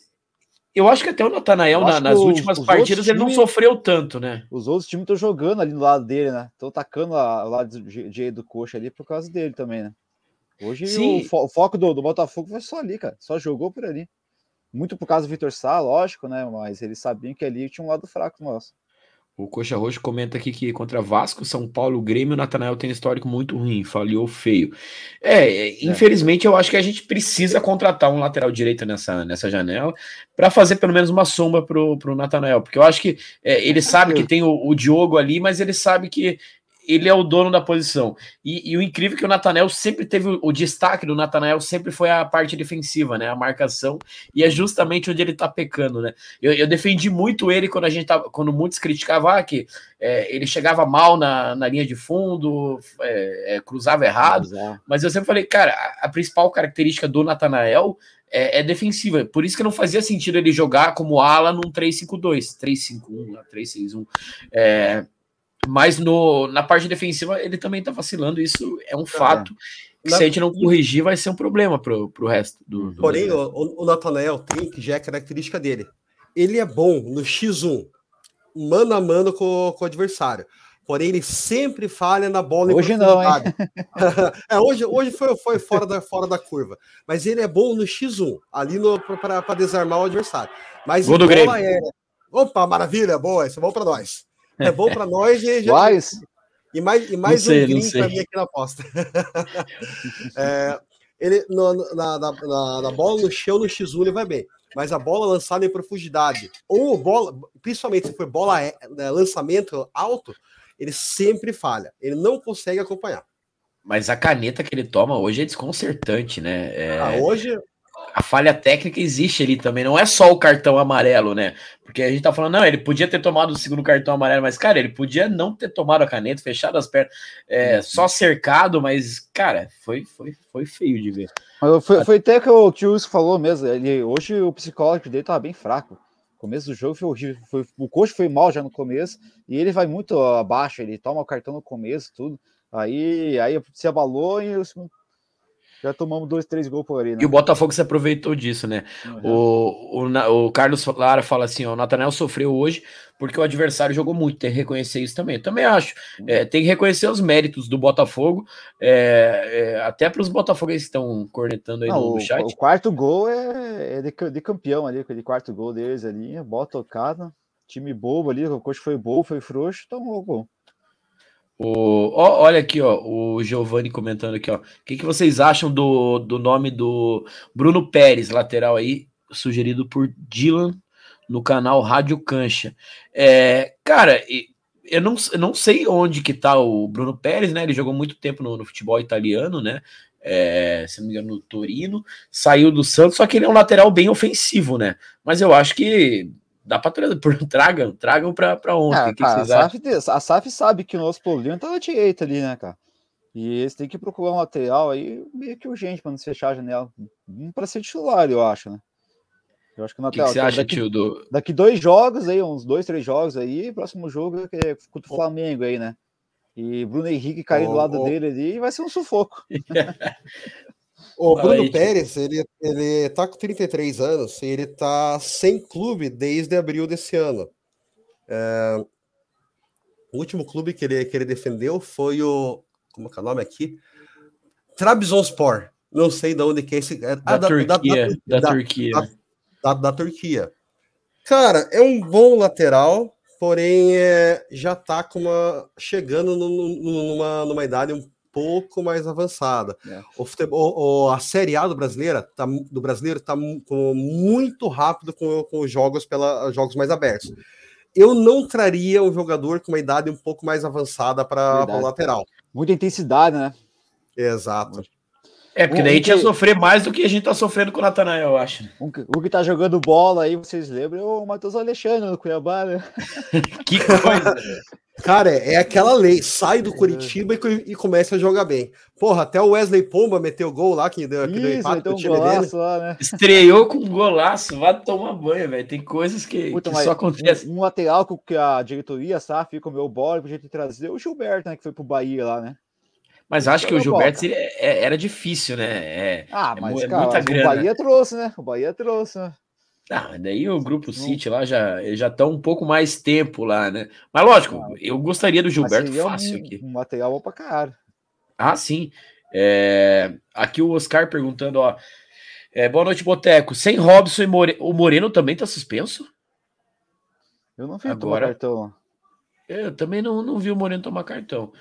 eu acho que até o Natanael, na, nas últimas partidas, ele não sofreu tanto, né?
Os outros times estão jogando ali do lado dele, né? Estão atacando o lado de, do coxa ali por causa dele também, né? Hoje o, fo o, foco do, do, Botafogo foi só ali, cara. Só jogou por ali. Muito por causa do Vitor Sá, lógico, né? Mas eles sabiam que ali tinha um lado fraco nosso.
O Coxa Roxo comenta aqui que contra Vasco, São Paulo, Grêmio, o Natanael tem histórico muito ruim, falhou feio. É, é, infelizmente eu acho que a gente precisa contratar um lateral direito nessa, nessa janela para fazer pelo menos uma sombra pro, pro Natanael, porque eu acho que é, ele sabe que tem o, o Diogo ali, mas ele sabe que ele é o dono da posição. E, e o incrível é que o Natanel sempre teve o, o destaque do Natanel sempre foi a parte defensiva, né? A marcação, e é justamente onde ele tá pecando, né? Eu, eu defendi muito ele quando a gente tava, quando muitos criticavam ah, que é, ele chegava mal na, na linha de fundo, é, é, cruzava errado, mas eu sempre falei, cara, a, a principal característica do Natanael é, é, defensiva. Por isso que não fazia sentido ele jogar como ala num 3-5-2, 3-5-1, 3-6-1. É, mas no, na parte defensiva ele também tá vacilando, isso é um fato. É. Se a gente não corrigir, vai ser um problema pro, pro resto do. do
Porém, o, o Nathanael tem, que já é característica dele. Ele é bom no X1, mano a mano com, com o adversário. Porém, ele sempre falha na bola
Hoje não, hein?
é, hoje hoje foi, foi fora, da, fora da curva. Mas ele é bom no X1, ali para desarmar o adversário. Mas
Gol do bola é.
Opa, maravilha, boa, isso é bom para nós. É bom para nós
e já.
E mais, e mais sei, um green para mim aqui na aposta. é, ele, no, na, na, na, na, bola no chão, no X1, ele vai bem. Mas a bola lançada em profundidade, ou bola, principalmente se for bola é, né, lançamento alto, ele sempre falha. Ele não consegue acompanhar.
Mas a caneta que ele toma hoje é desconcertante, né? É...
Ah, hoje,
a falha técnica existe ali também, não é só o cartão amarelo, né? Porque a gente tá falando, não, ele podia ter tomado o segundo cartão amarelo, mas, cara, ele podia não ter tomado a caneta, fechado as pernas, é, uhum. só cercado, mas, cara, foi, foi, foi feio de ver.
Foi, foi até que o tio falou mesmo, ele, hoje o psicológico dele tava bem fraco. O começo do jogo foi horrível, foi, o coach foi mal já no começo, e ele vai muito abaixo, ele toma o cartão no começo, tudo. Aí, aí se abalou e o segundo já tomamos dois, três gols por ali.
Né? E o Botafogo se aproveitou disso, né? Uhum. O, o, o, Carlos Lara fala assim: ó, o Natanel sofreu hoje porque o adversário jogou muito, tem que reconhecer isso também. Eu também acho. É, tem que reconhecer os méritos do Botafogo, é, é, até para os Botafoguenses que estão cornetando aí Não, no,
o,
chat.
O quarto gol é, é de, de, campeão ali, aquele quarto gol deles ali, bola tocada, time bobo ali, o coach foi bobo, foi frouxo, tomou o gol.
O, ó, olha aqui, ó, o Giovanni comentando aqui, ó. O que, que vocês acham do, do nome do Bruno Pérez, lateral aí, sugerido por Dylan no canal Rádio Cancha? É, cara, eu não, eu não sei onde que tá o Bruno Pérez, né? Ele jogou muito tempo no, no futebol italiano, né? É, se não me engano, no Torino, saiu do Santos, só que ele é um lateral bem ofensivo, né? Mas eu acho que Dá para trazer, tragam, tragam para ontem. É,
cara, a, SAF, a SAF sabe que o nosso problema tá na direita ali, né, cara? E eles têm que procurar um lateral aí meio que urgente para não fechar a janela. Para ser titular, eu acho, né? Eu acho que
o lateral. que, que você acha,
daqui,
tio? Do...
Daqui dois jogos aí, uns dois, três jogos aí, próximo jogo é contra o Flamengo aí, né? E Bruno Henrique cair oh, do lado oh. dele ali vai ser um sufoco.
O Bruno Pérez, ele, ele tá com 33 anos e ele tá sem clube desde abril desse ano. É, o último clube que ele, que ele defendeu foi o. Como é, é o nome aqui? Trabzonspor. Não sei de onde que é esse. É,
da, ah, da, Turquia. Da, da, da Turquia.
Da, da, Turquia. Cara, é um bom lateral, porém é, já tá com uma, chegando numa, numa idade um pouco mais avançada. É. O futebol, o, a Série A do brasileiro tá, do brasileiro está muito rápido com, com os jogos pela jogos mais abertos. Eu não traria um jogador com uma idade um pouco mais avançada para o lateral.
Muita intensidade, né?
Exato.
É, porque daí a gente ia sofrer mais do que a gente tá sofrendo com o Natanael, eu acho.
O que, o que tá jogando bola aí, vocês lembram? É o Matheus Alexandre no Cuiabá, né?
que coisa! Cara, é aquela lei. Sai do é. Curitiba e, e começa a jogar bem. Porra, até o Wesley Pomba meteu gol lá, que deu, que
deu empate um time dele. Lá, né?
Estreou com um golaço, vai tomar banho, velho. Tem coisas que, Puta, que só acontecem.
Um, um, lateral que a diretoria, a SAF, comeu bola, podia ter trazer o Gilberto, né, que foi pro Bahia lá, né?
Mas acho que o Gilberto é, era difícil, né? É,
ah, mas é cara, muita grana. o Bahia trouxe, né? O Bahia trouxe, né?
Ah, daí o grupo City lá já já tá um pouco mais tempo lá, né? Mas lógico, ah, eu gostaria do Gilberto fácil
um,
aqui.
Um material bom pra caralho.
Ah, sim. É... Aqui o Oscar perguntando, ó. É, boa noite, Boteco. Sem Robson e More... o Moreno também tá suspenso?
Eu não vi Agora... cartão.
Eu também não, não vi o Moreno tomar cartão.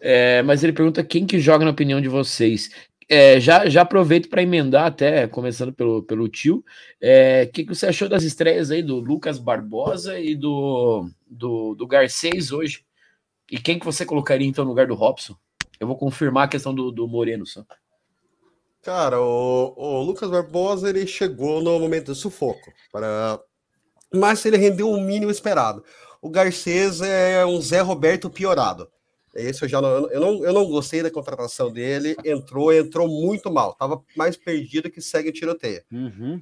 É, mas ele pergunta quem que joga na opinião de vocês. É, já, já aproveito para emendar até, começando pelo, pelo tio. O é, que, que você achou das estreias aí do Lucas Barbosa e do, do, do Garcês hoje? E quem que você colocaria então no lugar do Robson? Eu vou confirmar a questão do, do Moreno só.
Cara, o, o, Lucas Barbosa ele chegou no momento do sufoco, para... mas ele rendeu o mínimo esperado. O Garcês é um Zé Roberto piorado. Esse eu já não eu, não, eu não gostei da contratação dele. Entrou, entrou muito mal. Tava mais perdido que segue o tiroteio.
Uhum.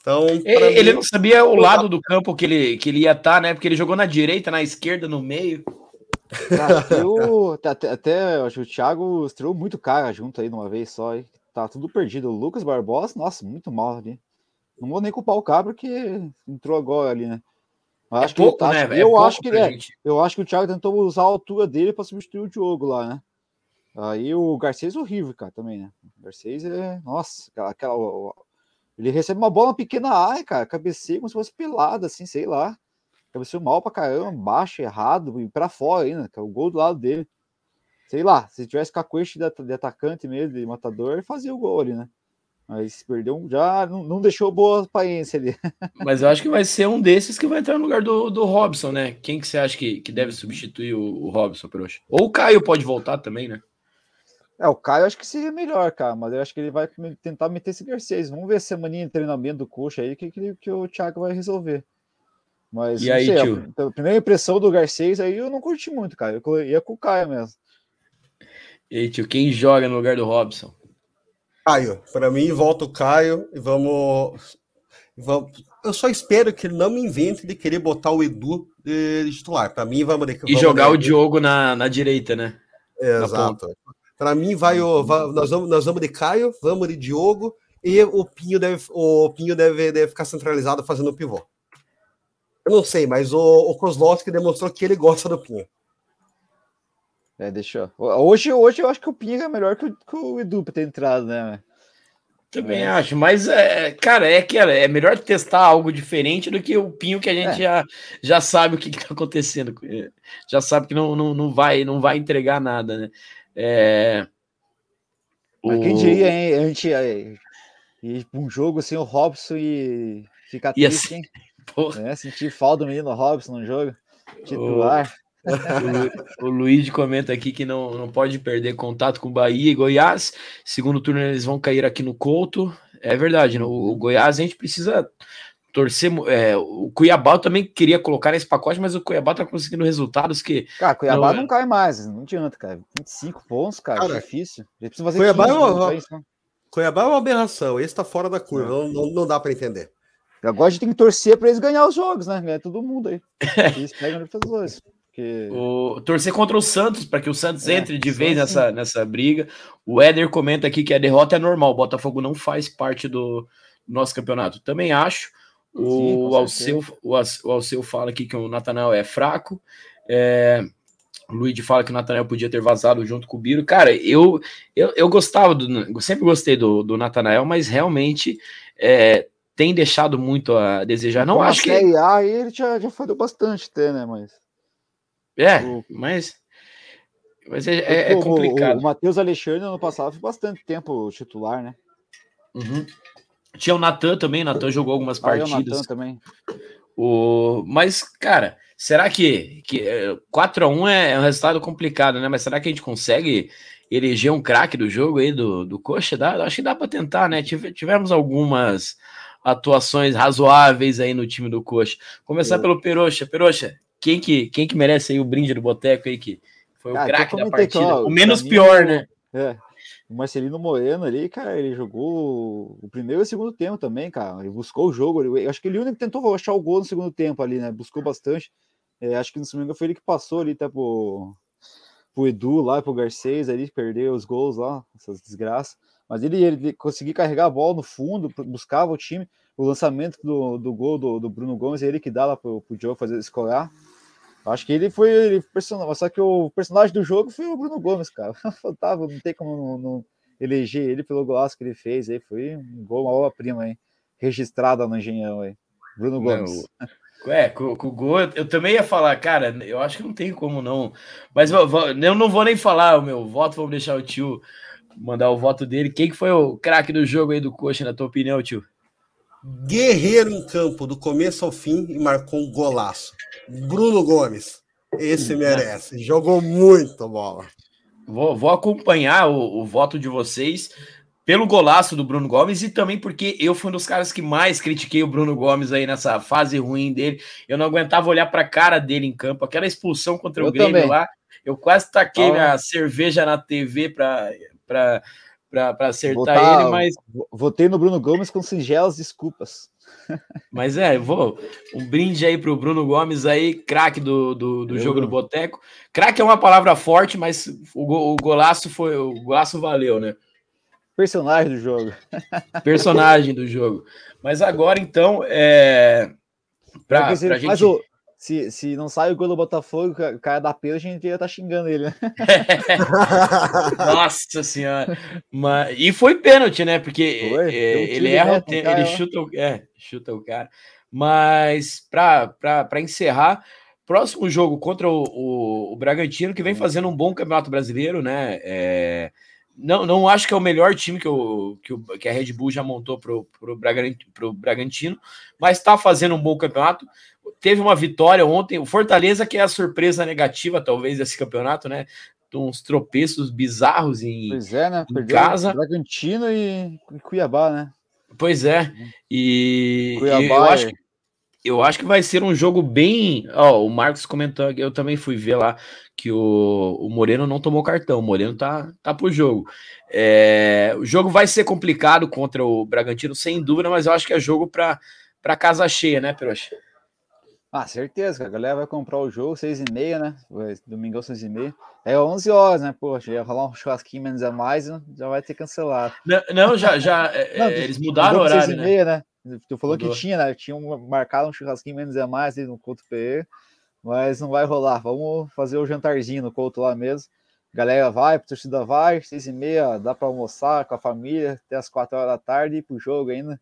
Então, ele, mim, não sabia o lado do campo que ele, que ele ia estar, tá, né? Porque ele jogou na direita, na esquerda, no meio.
eu, até, até acho que o Thiago estreou muito cara junto aí de uma vez só. Aí. Tá tudo perdido. O Lucas Barbosa, nossa, muito mal ali. Não vou nem culpar o Cabra que entrou agora ali, né? É acho pouco, que, né? Acho, é eu, acho que, é, eu acho que o Thiago tentou usar a altura dele para substituir o Diogo lá, né? Aí o Garcês é horrível, cara, também, né? O Garcês é. Nossa, aquela. aquela ele recebe uma bola pequena área, cara, cabeceia como se fosse pelada, assim, sei lá. Cabeceou mal pra caramba, baixo, errado, e pra fora ainda, cara, o gol do lado dele. Sei lá, se tivesse cacuete de, de atacante mesmo, de matador, ele fazia o gol ali, né? Mas perdeu, já não, não deixou boa aparência ali.
Mas eu acho que vai ser um desses que vai entrar no lugar do, do Robson, né? Quem que você acha que, que deve substituir o, o Robson, Peroxa? Ou o Caio pode voltar também, né?
É, o Caio acho que seria melhor, cara, mas eu acho que ele vai tentar meter esse Garcês. Vamos ver a semaninha de treinamento do coxa aí que, que, que o Thiago vai resolver. Mas
e aí, sei, tio?
A, a, primeira impressão do Garcês aí eu não curti muito, cara. Eu ia com o Caio mesmo.
E aí, tio, quem joga no lugar do Robson?
Caio, para mim, volta o Caio e vamos, vamos. Eu só espero que ele não me invente de querer botar o Edu de titular. Para mim, vamos.
E jogar o Diogo na, na direita, né?
exato. Para mim, vai o. Vai, nós, vamos, nós vamos de Caio, vamos de Diogo e o Pinho deve, o Pinho deve, deve ficar centralizado fazendo o pivô. Eu não sei, mas o, o Kozlowski demonstrou que ele gosta do Pinho.
É, deixa Hoje, hoje eu acho que o Pinga é melhor que o, que o Edu pra ter entrado, né?
Também é. acho, mas, é, cara, é que é melhor testar algo diferente do que o Pinho que a gente é. já, já sabe o que, que tá acontecendo. Já sabe que não, não, não, vai, não vai entregar nada, né? É...
O... quem diria, hein? A gente é, ir um jogo sem assim, o Robson e ficar triste, assim, hein? Porra. É, sentir falta do menino Robson no jogo, titular. O
o, o Luiz comenta aqui que não, não pode perder contato com Bahia e Goiás. Segundo turno, eles vão cair aqui no Couto. É verdade, no, o Goiás a gente precisa torcer. É, o Cuiabá também queria colocar nesse pacote, mas o Cuiabá tá conseguindo resultados que.
Cara, Cuiabá não, não cai mais, não adianta, cara. 25 pontos, cara, cara é difícil.
fazer Cuiabá, 15, é uma, isso, né? Cuiabá é uma aberração, esse tá fora da curva, não, não, não dá para entender.
Agora a gente tem que torcer para eles ganhar os jogos, né? Ganhar todo mundo aí. Eles pegam
dois. Porque... O, torcer contra o Santos, para que o Santos é, entre de vez nessa, nessa briga. O Éder comenta aqui que a derrota é normal, o Botafogo não faz parte do nosso campeonato. Também acho. O, Sim, Alceu, o, Alceu fala aqui que o Natanael é fraco. É, o Luigi fala que o Natanael podia ter vazado junto com o Biro. Cara, eu, eu, eu gostava do. Sempre gostei do, do Natanael, mas realmente é, tem deixado muito a desejar. Não acho que.
A ele já, já foi bastante até, né? Mas.
É, mas. Mas é, é, é complicado.
O, o Matheus Alexandre no passado foi bastante tempo titular, né?
Uhum. Tinha o Natan também, o Natan jogou algumas ah, partidas.
O também.
O... Mas, cara, será que, que 4x1 é, é um resultado complicado, né? Mas será que a gente consegue eleger um craque do jogo aí do, do Coxa? Dá, acho que dá para tentar, né? Tivemos algumas atuações razoáveis aí no time do Coxa. Começar Eu... pelo Peroxa. Peroxa, quem que, quem que merece aí o brinde do Boteco aí, que foi o ah, craque da partida? ó, o menos pior, né?
É. O Marcelino Moreno ali, cara, ele jogou o primeiro e o segundo tempo também, cara. Ele buscou o jogo. Ele, acho que ele único que tentou achar o gol no segundo tempo ali, né? Buscou bastante. É, acho que no segundo foi ele que passou ali até pro, pro Edu lá, pro Garcês ali, perdeu os gols lá, essas desgraças. Mas ele, ele conseguia carregar a bola no fundo, buscava o time. O lançamento do, do gol do, do Bruno Gomes, é ele que dá lá pro, pro Joe fazer escolar. Acho que ele foi ele, personagem, só que o personagem do jogo foi o Bruno Gomes, cara. Faltava, não tem como não, não, eleger ele pelo golaço que ele fez aí. Foi um gol, uma obra-prima aí, registrada no Engenhão aí. Bruno Gomes.
Não, é, com, com, o gol, eu, eu, também ia falar, cara, eu acho que não tem como não. Mas eu, eu não vou nem falar o meu voto, vamos deixar o tio mandar o voto dele. Quem que foi o craque do jogo aí do Coxa, na tua opinião, tio?
Guerreiro em campo, do começo ao fim, e marcou um golaço. Bruno Gomes. Esse merece. Jogou muito bola.
Vou, vou acompanhar o, o, voto de vocês pelo golaço do Bruno Gomes e também porque eu fui um dos caras que mais critiquei o Bruno Gomes aí nessa fase ruim dele. Eu não aguentava olhar para a cara dele em campo. Aquela expulsão contra eu o Grêmio também. lá, eu quase taquei ah. minha cerveja na TV para para acertar ele, mas.
Votei no Bruno Gomes com singelas desculpas.
Mas é, vou. Um brinde aí pro Bruno Gomes aí, craque do, do, do jogo do Boteco. Craque é uma palavra forte, mas o, o golaço foi. O golaço valeu, né?
Personagem do jogo.
Personagem do jogo. Mas agora, então, é. Pra, pra gente...
Mas o, se, se não sai o gol do Botafogo, o cara da pena, a gente ia estar tá xingando ele, né?
Nossa senhora. Mas, e foi pênalti, né? Porque foi, é, ele erra, ele cara, chuta, o, é, chuta o cara. Mas para encerrar, próximo jogo contra o, o, o, Bragantino, que vem fazendo um bom campeonato brasileiro, né? É, não, não acho que é o melhor time que, o, que, o, que a Red Bull já montou para o Bragantino, mas está fazendo um bom campeonato teve uma vitória ontem. O Fortaleza, que é a surpresa negativa, talvez, desse campeonato, né? Uns tropeços bizarros em,
pois é, né?
em casa.
Bragantino e Cuiabá, né?
Pois é. E Cuiabá eu, acho, é... eu acho que vai ser um jogo bem. Ó, o Marcos comentou, eu também fui ver lá que o, o Moreno não tomou cartão. O Moreno tá, tá pro jogo. É, o jogo vai ser complicado contra o Bragantino, sem dúvida, mas eu acho que é jogo para casa cheia, né, Peroxa?
Ah, certeza, a galera vai comprar o jogo seis e meia, né? Domingão seis e meia. É 11 horas, né? Poxa, ia rolar um churrasquinho menos a mais, já vai ter cancelado.
Não, não já, já é, não, eles mudaram o horário, seis e meia, né?
Tu falou Mudou. que tinha, né? Tinha marcado um churrasquinho menos a mais no Couto PE, mas não vai rolar. Vamos fazer o jantarzinho no Couto lá mesmo. Galera vai, a torcida vai, seis e meia, dá para almoçar com a família até as quatro horas da tarde e ir pro jogo ainda.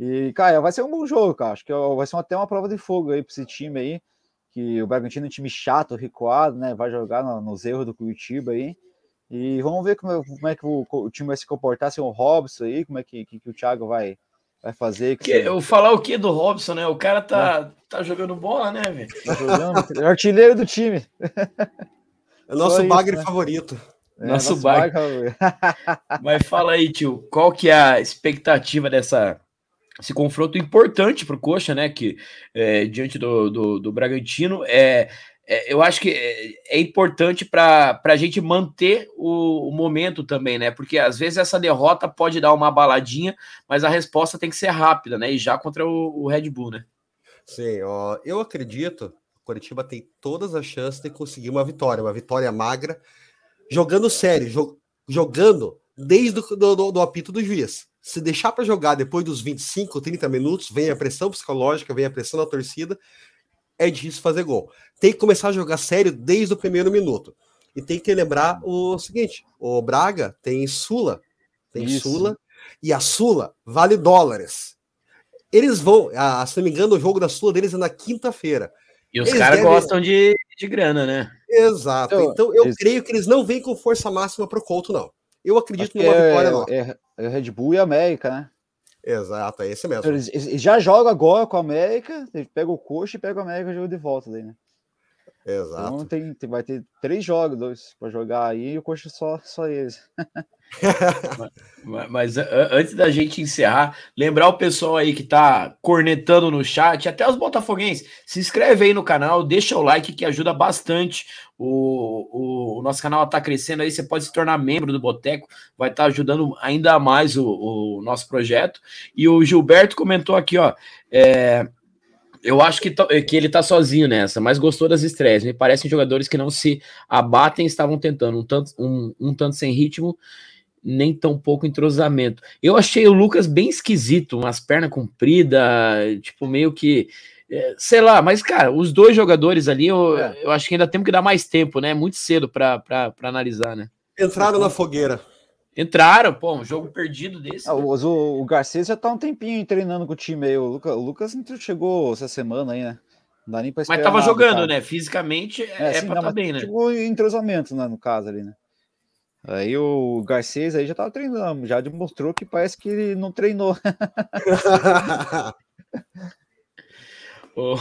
E, cara, vai ser um bom jogo, cara. Acho que vai ser até uma prova de fogo aí para esse time aí. Que o Bragantino é um time chato, recuado, né? Vai jogar no, nos erros do Curitiba aí. E vamos ver como, como é que o, o, time vai se comportar sem o Robson aí, como é que, que, que o Thiago vai, vai fazer.
Que, eu falar o que do Robson, né? O cara tá, é. tá jogando bola, né, velho? Tá
jogando, é artilheiro do time.
É nosso bagre né? favorito.
É, nosso, nosso bagre. bagre. Mas fala aí, tio, qual que é a expectativa dessa esse confronto importante para o Coxa, né? Que é, diante do, do, do Bragantino é, é, eu acho que é, é importante para a gente manter o, o, momento também, né? Porque às vezes essa derrota pode dar uma baladinha, mas a resposta tem que ser rápida, né? E já contra o, o Red Bull, né?
Sim, ó, eu acredito o Curitiba tem todas as chances de conseguir uma vitória, uma vitória magra, jogando sério, jo jogando desde o do, do apito do juiz se deixar para jogar depois dos 25, 30 minutos, vem a pressão psicológica, vem a pressão da torcida, é difícil fazer gol. Tem que começar a jogar sério desde o primeiro minuto. E tem que lembrar o seguinte: o Braga tem Sula, tem Isso. Sula, e a Sula vale dólares. Eles vão, ah, se não me engano, o jogo da Sula deles é na quinta-feira.
E os caras devem... gostam de, de grana, né?
Exato. Então, então eu eles... creio que eles não vêm com força máxima pro Couto, não. Eu acredito numa
é,
vitória lá.
É, é Red Bull e América, né?
Exato, é esse mesmo.
Eles, eles já jogam agora com a América, pega o coxa e pega o América e joga de volta daí, né?
Exato.
Então tem, tem, vai ter três jogos dois para jogar aí e o coxa só, só eles.
mas, mas, antes da gente encerrar, lembrar o pessoal aí que tá cornetando no chat, até os botafoguenses, se inscreve aí no canal, deixa o like que ajuda bastante. O, o, o nosso canal tá crescendo aí, você pode se tornar membro do Boteco, vai estar tá ajudando ainda mais o, o, nosso projeto. E o Gilberto comentou aqui, ó, é, eu acho que, que ele tá sozinho nessa, mas gostou das estreias. Me parecem jogadores que não se abatem, estavam tentando um tanto, um, um tanto sem ritmo nem tão pouco entrosamento. Eu achei o Lucas bem esquisito, umas pernas compridas, tipo, meio que. É, sei lá, mas, cara, os dois jogadores ali, eu, é. eu acho que ainda temos que dar mais tempo, né? Muito cedo para analisar, né?
Entraram na fogueira.
Entraram, pô, um jogo perdido desse.
Ah, o, o, o Garcês já tá um tempinho treinando com o time aí. O, Luca, o Lucas chegou essa semana aí, né?
Não dá nem pra Mas tava nada, jogando, cara. né? Fisicamente é, é, é pra tá bem, né?
Chegou entrosamento, né, no caso ali, né? Aí o Garcês aí já tava treinando, já demonstrou que parece que ele não treinou.
O,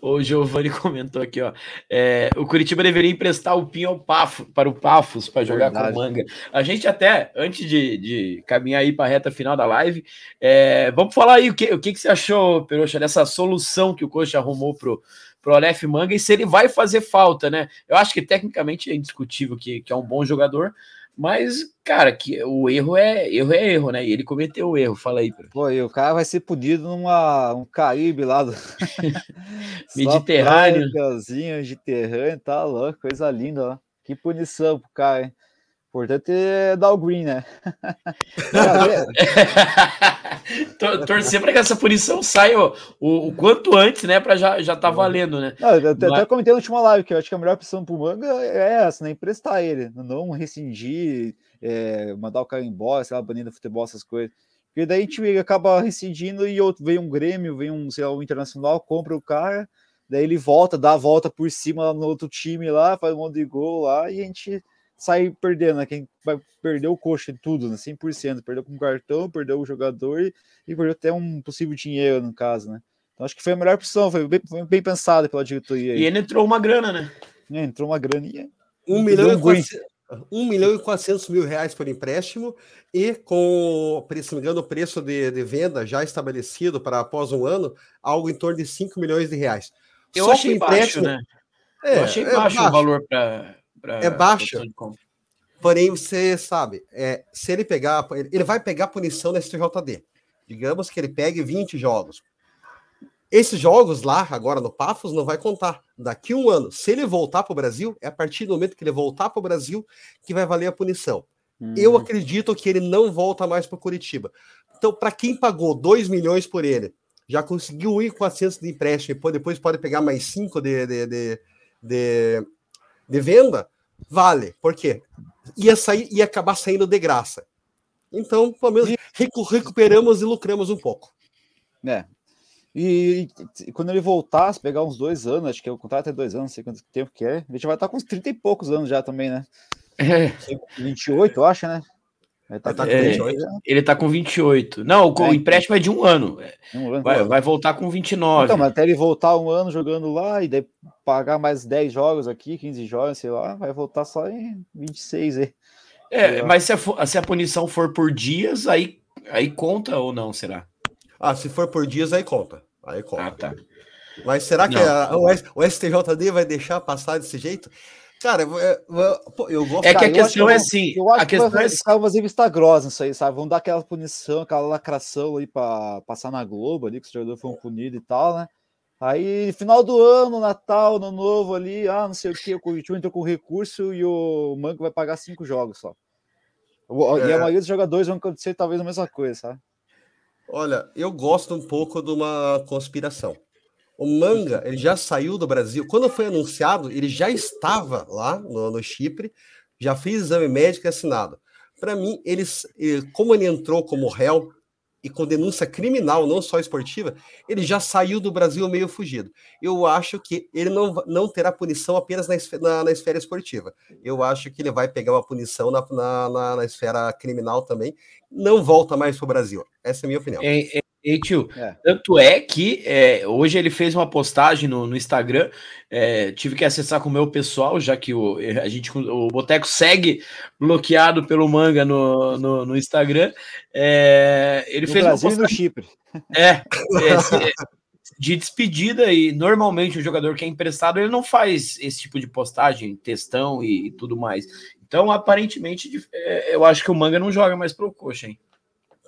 o, Giovanni comentou aqui, ó. É, o Curitiba deveria emprestar o Pinho Pafo, para o Pafos para jogar Verdade. com o Manga. A gente até, antes de, de caminhar aí para a reta final da live, é, vamos falar aí o que, o que, que você achou, Peroxa, dessa solução que o Coxa arrumou pro, pro Aleph Manga e se ele vai fazer falta, né? Eu acho que tecnicamente é indiscutível que, que é um bom jogador, mas, cara, que o erro é erro é erro, né? E ele cometeu o erro. Fala aí,
Pô, e o cara vai ser punido numa um Caribe lá do
Mediterrâneo.
de terrâneo, tá louco, coisa linda, ó. Que punição pro cara, hein? Importante é dar o green, né?
Torcer para que essa punição saia o, o, quanto antes, né? Para já, já tá valendo, né?
Não, eu até, Mas... até comentei na última live que eu acho que a melhor opção pro manga é essa, né? Emprestar ele, não rescindir, é, mandar o cara embora, sei lá, banindo futebol, essas coisas. Porque daí a gente acaba rescindindo e outro, vem um Grêmio, vem um, sei lá, um Internacional, compra o cara, daí ele volta, dá a volta por cima lá no outro time lá, faz um monte de gol lá e a gente sai perdendo, né? Quem vai perder o coxa de tudo, né? 100%. Perdeu com o cartão, perdeu o jogador e, e perdeu até um possível dinheiro, no caso, né? Então acho que foi a melhor opção, foi bem, foi bem pensado pela diretoria. Aí.
E ele entrou uma grana, né?
É, entrou uma graninha.
Um milhão, e 400, um milhão e 400 mil reais por empréstimo e com, se não me engano, o preço de, de venda já estabelecido para após um ano, algo em torno de 5 milhões de reais.
Eu Só achei baixo, né? É, Eu achei baixo, é baixo o valor para
é baixo. Porém, você sabe, é, se ele pegar, ele vai pegar punição na STJD. Digamos que ele pegue 20 jogos. Esses jogos lá, agora no Pafos, não vai contar. Daqui um ano, se ele voltar para o Brasil, é a partir do momento que ele voltar para o Brasil que vai valer a punição. Hum. Eu acredito que ele não volta mais para Curitiba. Então, para quem pagou 2 milhões por ele, já conseguiu 1.400 de empréstimo, depois pode pegar mais 5 de, de, de, de, de venda, Vale, por quê? Ia, sair, ia acabar saindo de graça. Então, pelo menos recuperamos e lucramos um pouco.
É. E, e, quando ele voltar, se pegar uns dois anos, acho que o contrato é dois anos, não sei quanto tempo que é, ele já vai estar com uns 30 e poucos anos já também, né? É. 28, eu acho, né?
Ele tá, tá é, ele tá com 28. Não, o, é, o empréstimo é de um ano. Um ano vai, vai, voltar com 29. Então,
mas até ele voltar um ano jogando lá e daí pagar mais 10 jogos aqui, 15 jogos, sei lá, vai voltar só em 26 aí.
É, mas se a, se a punição for por dias, aí, aí conta ou não, será?
Ah, se for por dias, aí conta. Aí conta. Ah, tá. Mas será que a, o, o STJD vai deixar passar desse jeito? Cara, eu, eu, eu gosto.
É que a questão é assim.
Eu acho
a questão que vai,
é ficar umas vista grossa isso aí, sabe? Vão dar aquela punição, aquela lacração aí para passar na Globo ali, que os jogadores foram punidos e tal, né? Aí, final do ano, Natal, Ano Novo ali, ah, não sei o que, o Curitiba entrou com recurso e o Manco vai pagar cinco jogos só. É. E a maioria dos jogadores vão acontecer talvez a mesma coisa, sabe?
Olha, eu gosto um pouco de uma conspiração. O manga, ele já saiu do Brasil. Quando foi anunciado, ele já estava lá no, no Chipre, já fez exame médico e assinado. Para mim, eles, como ele entrou como réu e com denúncia criminal, não só esportiva, ele já saiu do Brasil meio fugido. Eu acho que ele não, não terá punição apenas na, na, na esfera esportiva. Eu acho que ele vai pegar uma punição na, na, na esfera criminal também. Não volta mais para o Brasil. Essa é a minha opinião.
É, é, Ei, tio, é. tanto é que é, hoje ele fez uma postagem no, no Instagram. É, tive que acessar com o meu pessoal, já que o, a gente, o Boteco segue bloqueado pelo manga no, no, no Instagram. É, ele no fez
Brasil uma postagem. Chipre.
É, é, de despedida, e normalmente o jogador que é emprestado ele não faz esse tipo de postagem, textão e, e tudo mais. Então, aparentemente, é, eu acho que o manga não joga mais pro coxa, hein?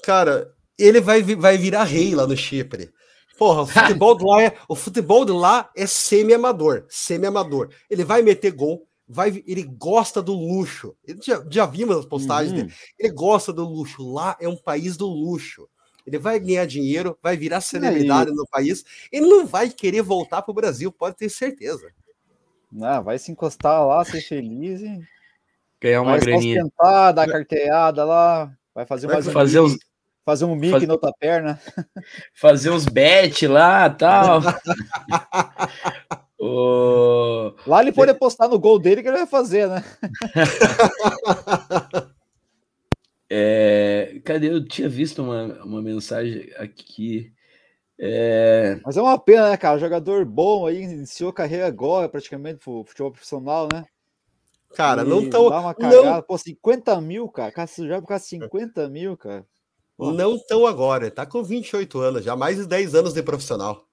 Cara, ele vai, vai virar rei lá no Chipre. Porra, o futebol, de lá é, o futebol de lá é semi-amador, semi-amador. Ele vai meter gol, vai, ele gosta do luxo. Já, já vimos as postagens uhum. dele. Ele gosta do luxo. Lá é um país do luxo. Ele vai ganhar dinheiro, vai virar celebridade no país. Ele não vai querer voltar para o Brasil, pode ter certeza.
Não, vai se encostar lá, ser feliz e
ganhar uma vai graninha.
Vai dar carteada lá, vai fazer
vai fazer os
Fazer um mic Faz... na outra perna.
Fazer uns bet lá tal.
o... Lá ele pode apostar no gol dele que ele vai fazer, né?
é... Cadê? Eu tinha visto uma, uma mensagem aqui.
É... Mas é uma pena, né, cara? Jogador bom aí, iniciou carreira agora, praticamente, pro futebol profissional, né?
Cara, e não tão.
Dá uma cagada. Não... Pô, 50 mil, cara. Cara, você joga por causa 50 mil, cara.
Não tão agora, tá com 28 anos, já mais de 10 anos de profissional.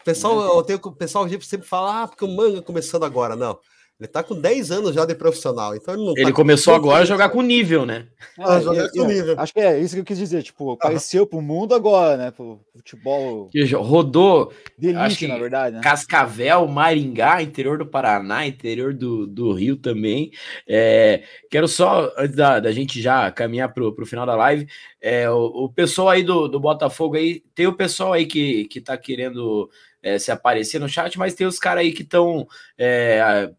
O pessoal, é. eu tenho, o pessoal sempre fala, ah, porque o manga começando agora. Não. Ele tá com 10 anos já de profissional, então ele não
Ele tá começou agora a jogar com nível, né?
Ah, ah jogar com nível. Acho que é isso que eu quis dizer, tipo, apareceu pro mundo agora, né? Pro futebol.
Que rodou.
Delícia, na verdade. Né?
Cascavel, Maringá, interior do Paraná, interior do, do Rio também. É, quero só, antes da, da gente já caminhar pro, pro final da live, é, o, o pessoal aí do, do Botafogo aí, tem o pessoal aí que, que tá querendo. É, se aparecer no chat, mas tem os caras aí que estão é,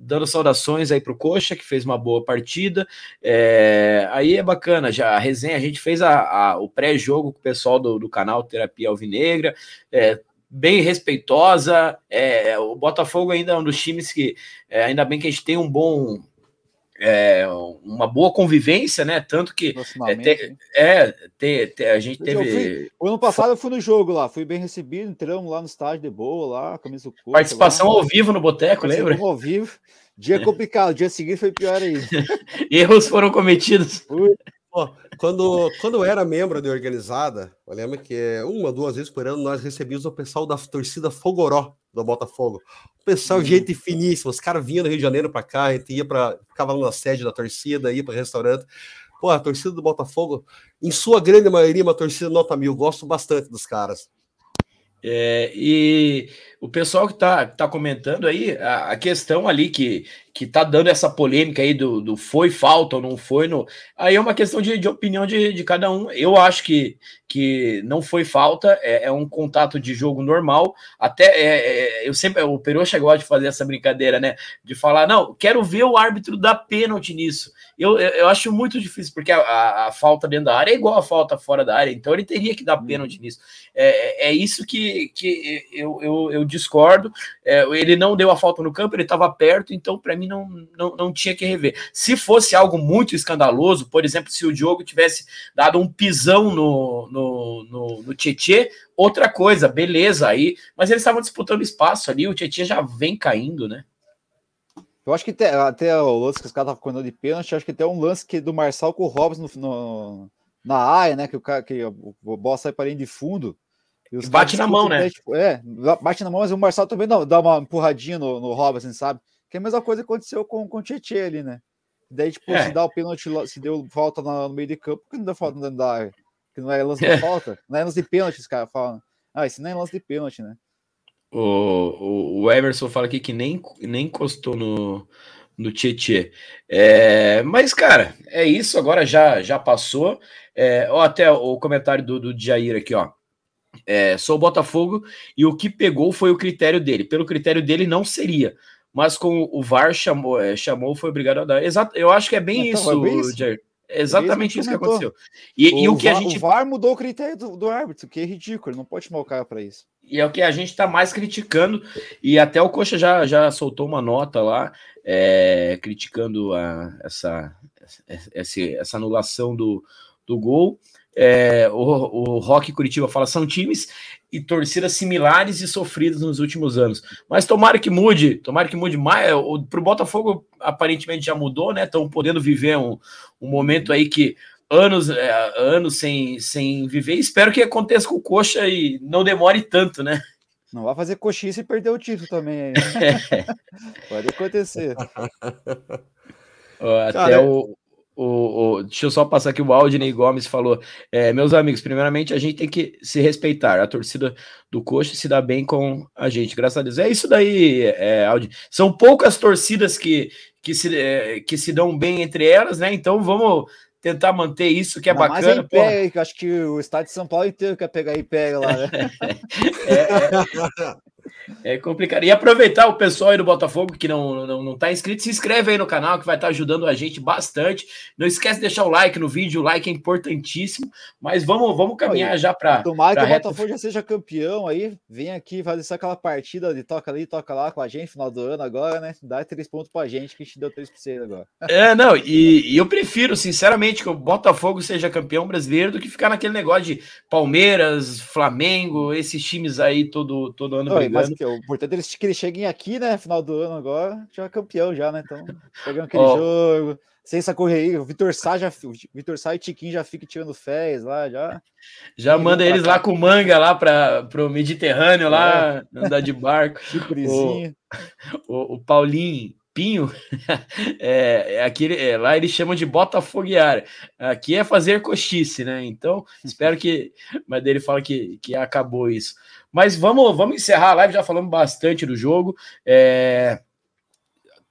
dando saudações aí para o Coxa, que fez uma boa partida. É, aí é bacana, já a resenha, a gente fez a, a o pré-jogo com o pessoal do, do canal Terapia Alvinegra, é, bem respeitosa. É, o Botafogo ainda é um dos times que, é, ainda bem que a gente tem um bom é, uma boa convivência, né? Tanto que é, te, é te, te, a gente teve.
Fui, o ano passado eu fui no jogo lá, fui bem recebido, entramos lá no estádio de boa, lá, camisa do
corpo, Participação lá. ao vivo no Boteco, lembra?
Ao vivo. Dia complicado, dia seguinte foi pior ainda.
Erros foram cometidos.
Quando, quando eu era membro da organizada, eu lembro que uma, duas vezes por ano nós recebíamos o pessoal da torcida Fogoró do Botafogo. O pessoal, uhum. gente finíssima, os caras vinham do Rio de Janeiro para cá, a gente ia para ficava na sede da torcida, ia para restaurante. Pô, a torcida do Botafogo, em sua grande maioria, uma torcida nota mil, gosto bastante dos caras.
É, e o pessoal que está tá comentando aí, a, a, questão ali que, que tá dando essa polêmica aí do, do foi falta ou não foi, no, aí é uma questão de, de opinião de, de cada um. Eu acho que, que não foi falta, é, é um contato de jogo normal. Até é, é eu sempre, o Peru chegou de fazer essa brincadeira, né? De falar, não, quero ver o árbitro dar pênalti nisso. Eu, eu, acho muito difícil, porque a, a, a, falta dentro da área é igual a falta fora da área, então ele teria que dar uhum. pênalti nisso. É, é, é isso que, que eu, eu, eu discordo. É, ele não deu a falta no campo, ele estava perto, então para mim não, não, não tinha que rever. Se fosse algo muito escandaloso, por exemplo, se o Diogo tivesse dado um pisão no, no, no, no Tietê, outra coisa, beleza aí, mas eles estavam disputando espaço ali, o Tietê já vem caindo, né?
Eu acho que até, até o lance que os caras estavam correndo de pênalti, acho que tem um lance que do Marçal com o Robson no, no, na área, né? Que o cara que o, bola sai para linha de fundo.
E bate na mão, né?
Tipo, é, bate na mão, mas o Marçal também dá, dá uma empurradinha no, no Robson, sabe? Que é a mesma coisa que aconteceu com, com o Tietchan ali, né? Daí, tipo, é. se dá o pênalti, se deu falta no, no meio de campo, que não deu falta dentro da área. Que não é lance de é. falta, não é lance de pênalti, os caras falam. Ah, isso nem é lance de pênalti, né?
O, o, o Emerson fala aqui que nem, nem encostou no, no Tietê. É, mas, cara, é isso. Agora já, já passou. É, ó, até o comentário do, do Jair aqui, ó. É, sou Botafogo e o que pegou foi o critério dele. Pelo critério dele, não seria. Mas com o VAR chamou, é, chamou foi obrigado a dar. Exato, eu acho que é bem então, isso, é bem isso. Jair. É exatamente isso que, isso que aconteceu.
E o, e o que VAR, a gente. O VAR mudou o critério do, do árbitro, que é ridículo, ele não pode chamar o cara para isso.
E é o que a gente está mais criticando, e até o Coxa já, já soltou uma nota lá, é, criticando a, essa, essa, essa anulação do, do gol. É, o, o Rock Curitiba fala são times e torcidas similares e sofridas nos últimos anos. Mas tomara que mude, tomara que mude mais. Para o Botafogo, aparentemente já mudou, né? Estão podendo viver um, um momento aí que anos, é, anos sem, sem viver. Espero que aconteça com o Coxa e não demore tanto, né?
Não vai fazer coxice e perder o título também. Né? Pode acontecer.
Até Cara, o, o, o, deixa eu só passar aqui, o Aldney Gomes falou: é, Meus amigos, primeiramente a gente tem que se respeitar. A torcida do Coxa se dá bem com a gente, graças a Deus. É isso daí, é. São poucas torcidas que, que, se, é, que se dão bem entre elas, né? Então vamos tentar manter isso que é Não, bacana.
Mas é que acho que o estado de São Paulo inteiro quer pegar e pega lá, né? é,
é, complicado. E aproveitar o pessoal aí do Botafogo que não, não, não tá inscrito, se inscreve aí no canal que vai estar tá ajudando a gente bastante. Não esquece de deixar o like no vídeo, o like é importantíssimo. Mas vamos, vamos caminhar já para.
Tomara que o Botafogo já seja campeão aí. Vem aqui fazer aquela partida de toca ali, toca lá com a gente, final do ano agora, né? Dá três pontos pra gente, que a gente deu três pra você agora.
É, não, e, e eu prefiro, sinceramente, que o Botafogo seja campeão brasileiro do que ficar naquele negócio de Palmeiras, Flamengo, esses times aí todo, todo ano
Oi, brigando. Mas, o importante é que eles cheguem aqui, né? Final do ano agora, já é campeão já, né? Então, pegando aquele oh. jogo, sem essa correria, o Vitor Sá já, o Vitor Sá e Tiquinho já fica tirando férias lá, já.
Já manda eles lá com manga lá para o Mediterrâneo, é. lá, andar de barco. o, o, o Paulinho, Pinho, é, é aquele, é, lá eles chamam de botafoguear. Aqui é fazer coxice, né? Então, espero que. Mas ele fala que, que acabou isso. Mas vamos, vamos encerrar a live, já falamos bastante do jogo. É,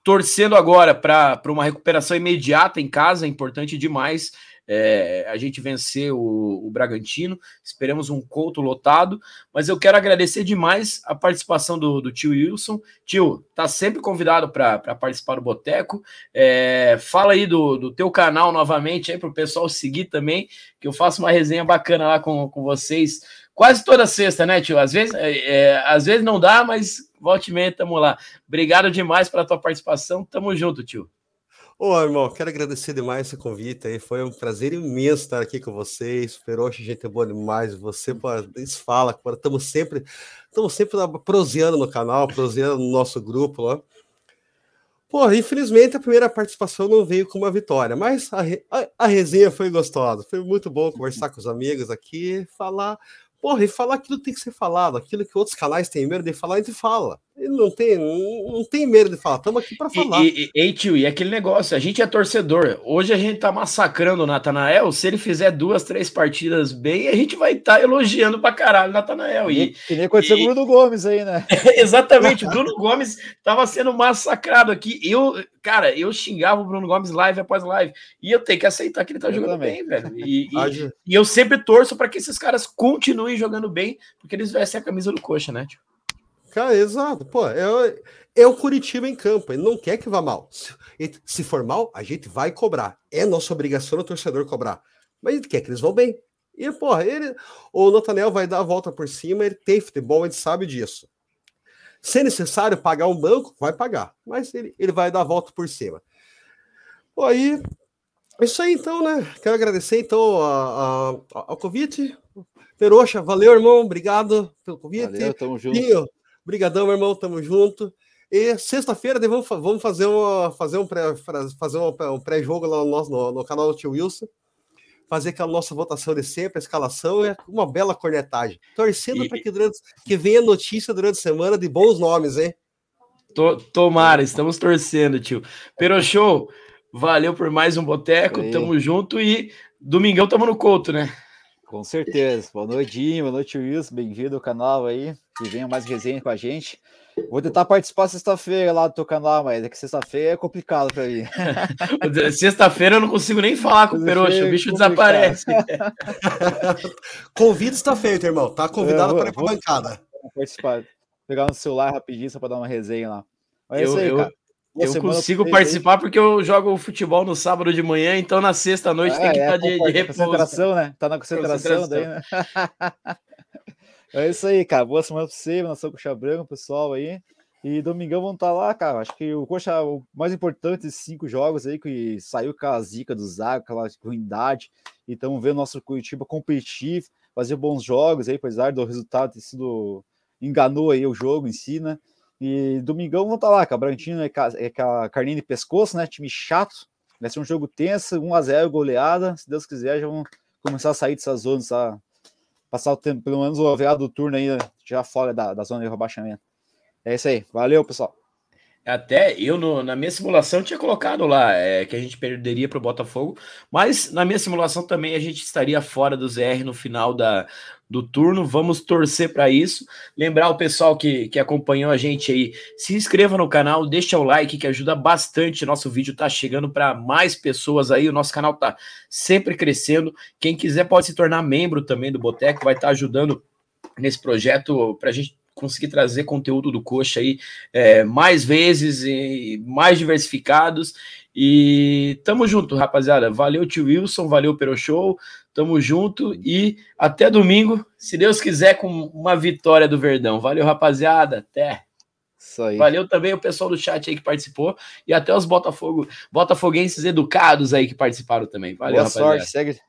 torcendo agora para uma recuperação imediata em casa, é importante demais é, a gente vencer o, o, Bragantino. Esperamos um couto lotado, mas eu quero agradecer demais a participação do, do tio Wilson. Tio, tá sempre convidado para participar do Boteco. É, fala aí do, do teu canal novamente aí para o pessoal seguir também, que eu faço uma resenha bacana lá com, com vocês. Quase toda sexta, né, tio? Às vezes, é, é às vezes não dá, mas volte e meia, tamo lá. Obrigado demais pela tua participação. Tamo junto, tio.
Ô, irmão, quero agradecer demais esse convite aí. Foi um prazer imenso estar aqui com vocês. Peroche, gente é boa demais. Você, pô, fala, estamos sempre, estamos sempre proseando no canal, proseando no nosso grupo lá. Pô, infelizmente a primeira participação não veio com uma vitória, mas a, a, a resenha foi gostosa. Foi muito bom conversar com os amigos aqui, falar Porra, e falar aquilo tem que ser falado, aquilo que outros canais têm medo de falar, gente fala. Ele não tem, não, tem medo de falar, estamos aqui para falar.
E, e, e, tio, e aquele negócio, a gente é torcedor. Hoje a gente tá massacrando o Natanael. Se ele fizer duas, três partidas bem, a gente vai estar tá elogiando pra caralho o Natanael. E,
que nem aconteceu com o Bruno Gomes aí, né?
exatamente, o Bruno Gomes tava sendo massacrado aqui. Eu, cara, eu xingava o Bruno Gomes live após live. E eu tenho que aceitar que ele tá eu jogando também. bem, velho. E, e, e eu sempre torço para que esses caras continuem jogando bem, porque eles vestem a camisa do coxa, né, tio?
Cara, exato. Pô, é, é o Curitiba em campo. Ele não quer que vá mal. Se, se for mal, a gente vai cobrar. É nossa obrigação do torcedor cobrar. Mas ele quer que eles vão bem. E, porra, ele, o Natanel vai dar a volta por cima, ele tem futebol, ele sabe disso. Se é necessário pagar um banco, vai pagar. Mas ele, ele vai dar a volta por cima. Pô, aí. É isso aí, então, né? Quero agradecer, então, a, a, ao convite. Peroxa, valeu, irmão. Obrigado pelo convite. Valeu,
tamo junto.
Obrigadão, meu irmão, tamo junto. E sexta-feira vamos, vamos fazer, uma, fazer um pré-jogo fazer um pré-jogo lá no, nosso, no, no, canal do tio Wilson. Fazer aquela nossa votação de sempre, a escalação é uma bela cornetagem. Torcendo e... para que, durante, que venha notícia durante a semana de bons nomes, hein?
Tomara, estamos torcendo, tio. Pero show, valeu por mais um boteco, tamo junto e domingão tamo no couto, né?
Com certeza. Boa noite, boa noite, Wilson. Bem-vindo ao canal aí. Que venha mais resenha com a gente. Vou tentar participar sexta-feira lá do teu canal, mas é que sexta-feira é complicado para mim.
sexta-feira eu não consigo nem falar com o Peroxa, o bicho é desaparece.
Convite está feito, irmão. Tá convidado para ir para a bancada.
Participar. Pegar no celular rapidinho só para dar uma resenha lá.
Mas é eu, é isso aí, eu, cara. Eu consigo participar aí. porque eu jogo futebol no sábado de manhã, então na sexta noite ah, tem que é, estar de, de repouso.
Concentração, né? Tá na concentração, concentração. daí, né? é isso aí, cara. Boa semana pra você, nação Coxa Branca, pessoal aí. E domingão vamos estar tá lá, cara. Acho que o Coxa, o mais importante desses cinco jogos aí, que saiu com a zica do Zago, aquela ruindade. E estamos vendo nosso Curitiba competir, fazer bons jogos aí, apesar do resultado ter sido. enganou aí o jogo em si, né? E domingão vão estar tá lá, com a Brantino é, é com a carninha de pescoço, né? Time chato. Vai ser um jogo tenso, 1x0, goleada. Se Deus quiser, já vão começar a sair dessa zona, sabe? Passar o tempo, pelo menos o virado do turno ainda, já fora da, da zona de rebaixamento. É isso aí. Valeu, pessoal.
Até eu, no, na minha simulação, tinha colocado lá é, que a gente perderia para o Botafogo, mas na minha simulação também a gente estaria fora do ZR no final da, do turno. Vamos torcer para isso. Lembrar o pessoal que, que acompanhou a gente aí, se inscreva no canal, deixa o like que ajuda bastante. Nosso vídeo está chegando para mais pessoas aí. O nosso canal está sempre crescendo. Quem quiser pode se tornar membro também do Boteco, vai estar tá ajudando nesse projeto para a gente conseguir trazer conteúdo do Coxa aí é, mais vezes e mais diversificados. E tamo junto, rapaziada. Valeu, tio Wilson, valeu, Pero Show. Tamo junto e até domingo, se Deus quiser, com uma vitória do Verdão. Valeu, rapaziada. Até. Isso aí. Valeu também o pessoal do chat aí que participou e até os Botafogo, botafoguenses educados aí que participaram também. Valeu,
Boa rapaziada. sorte, segue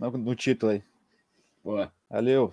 no título aí.
Boa.
Valeu.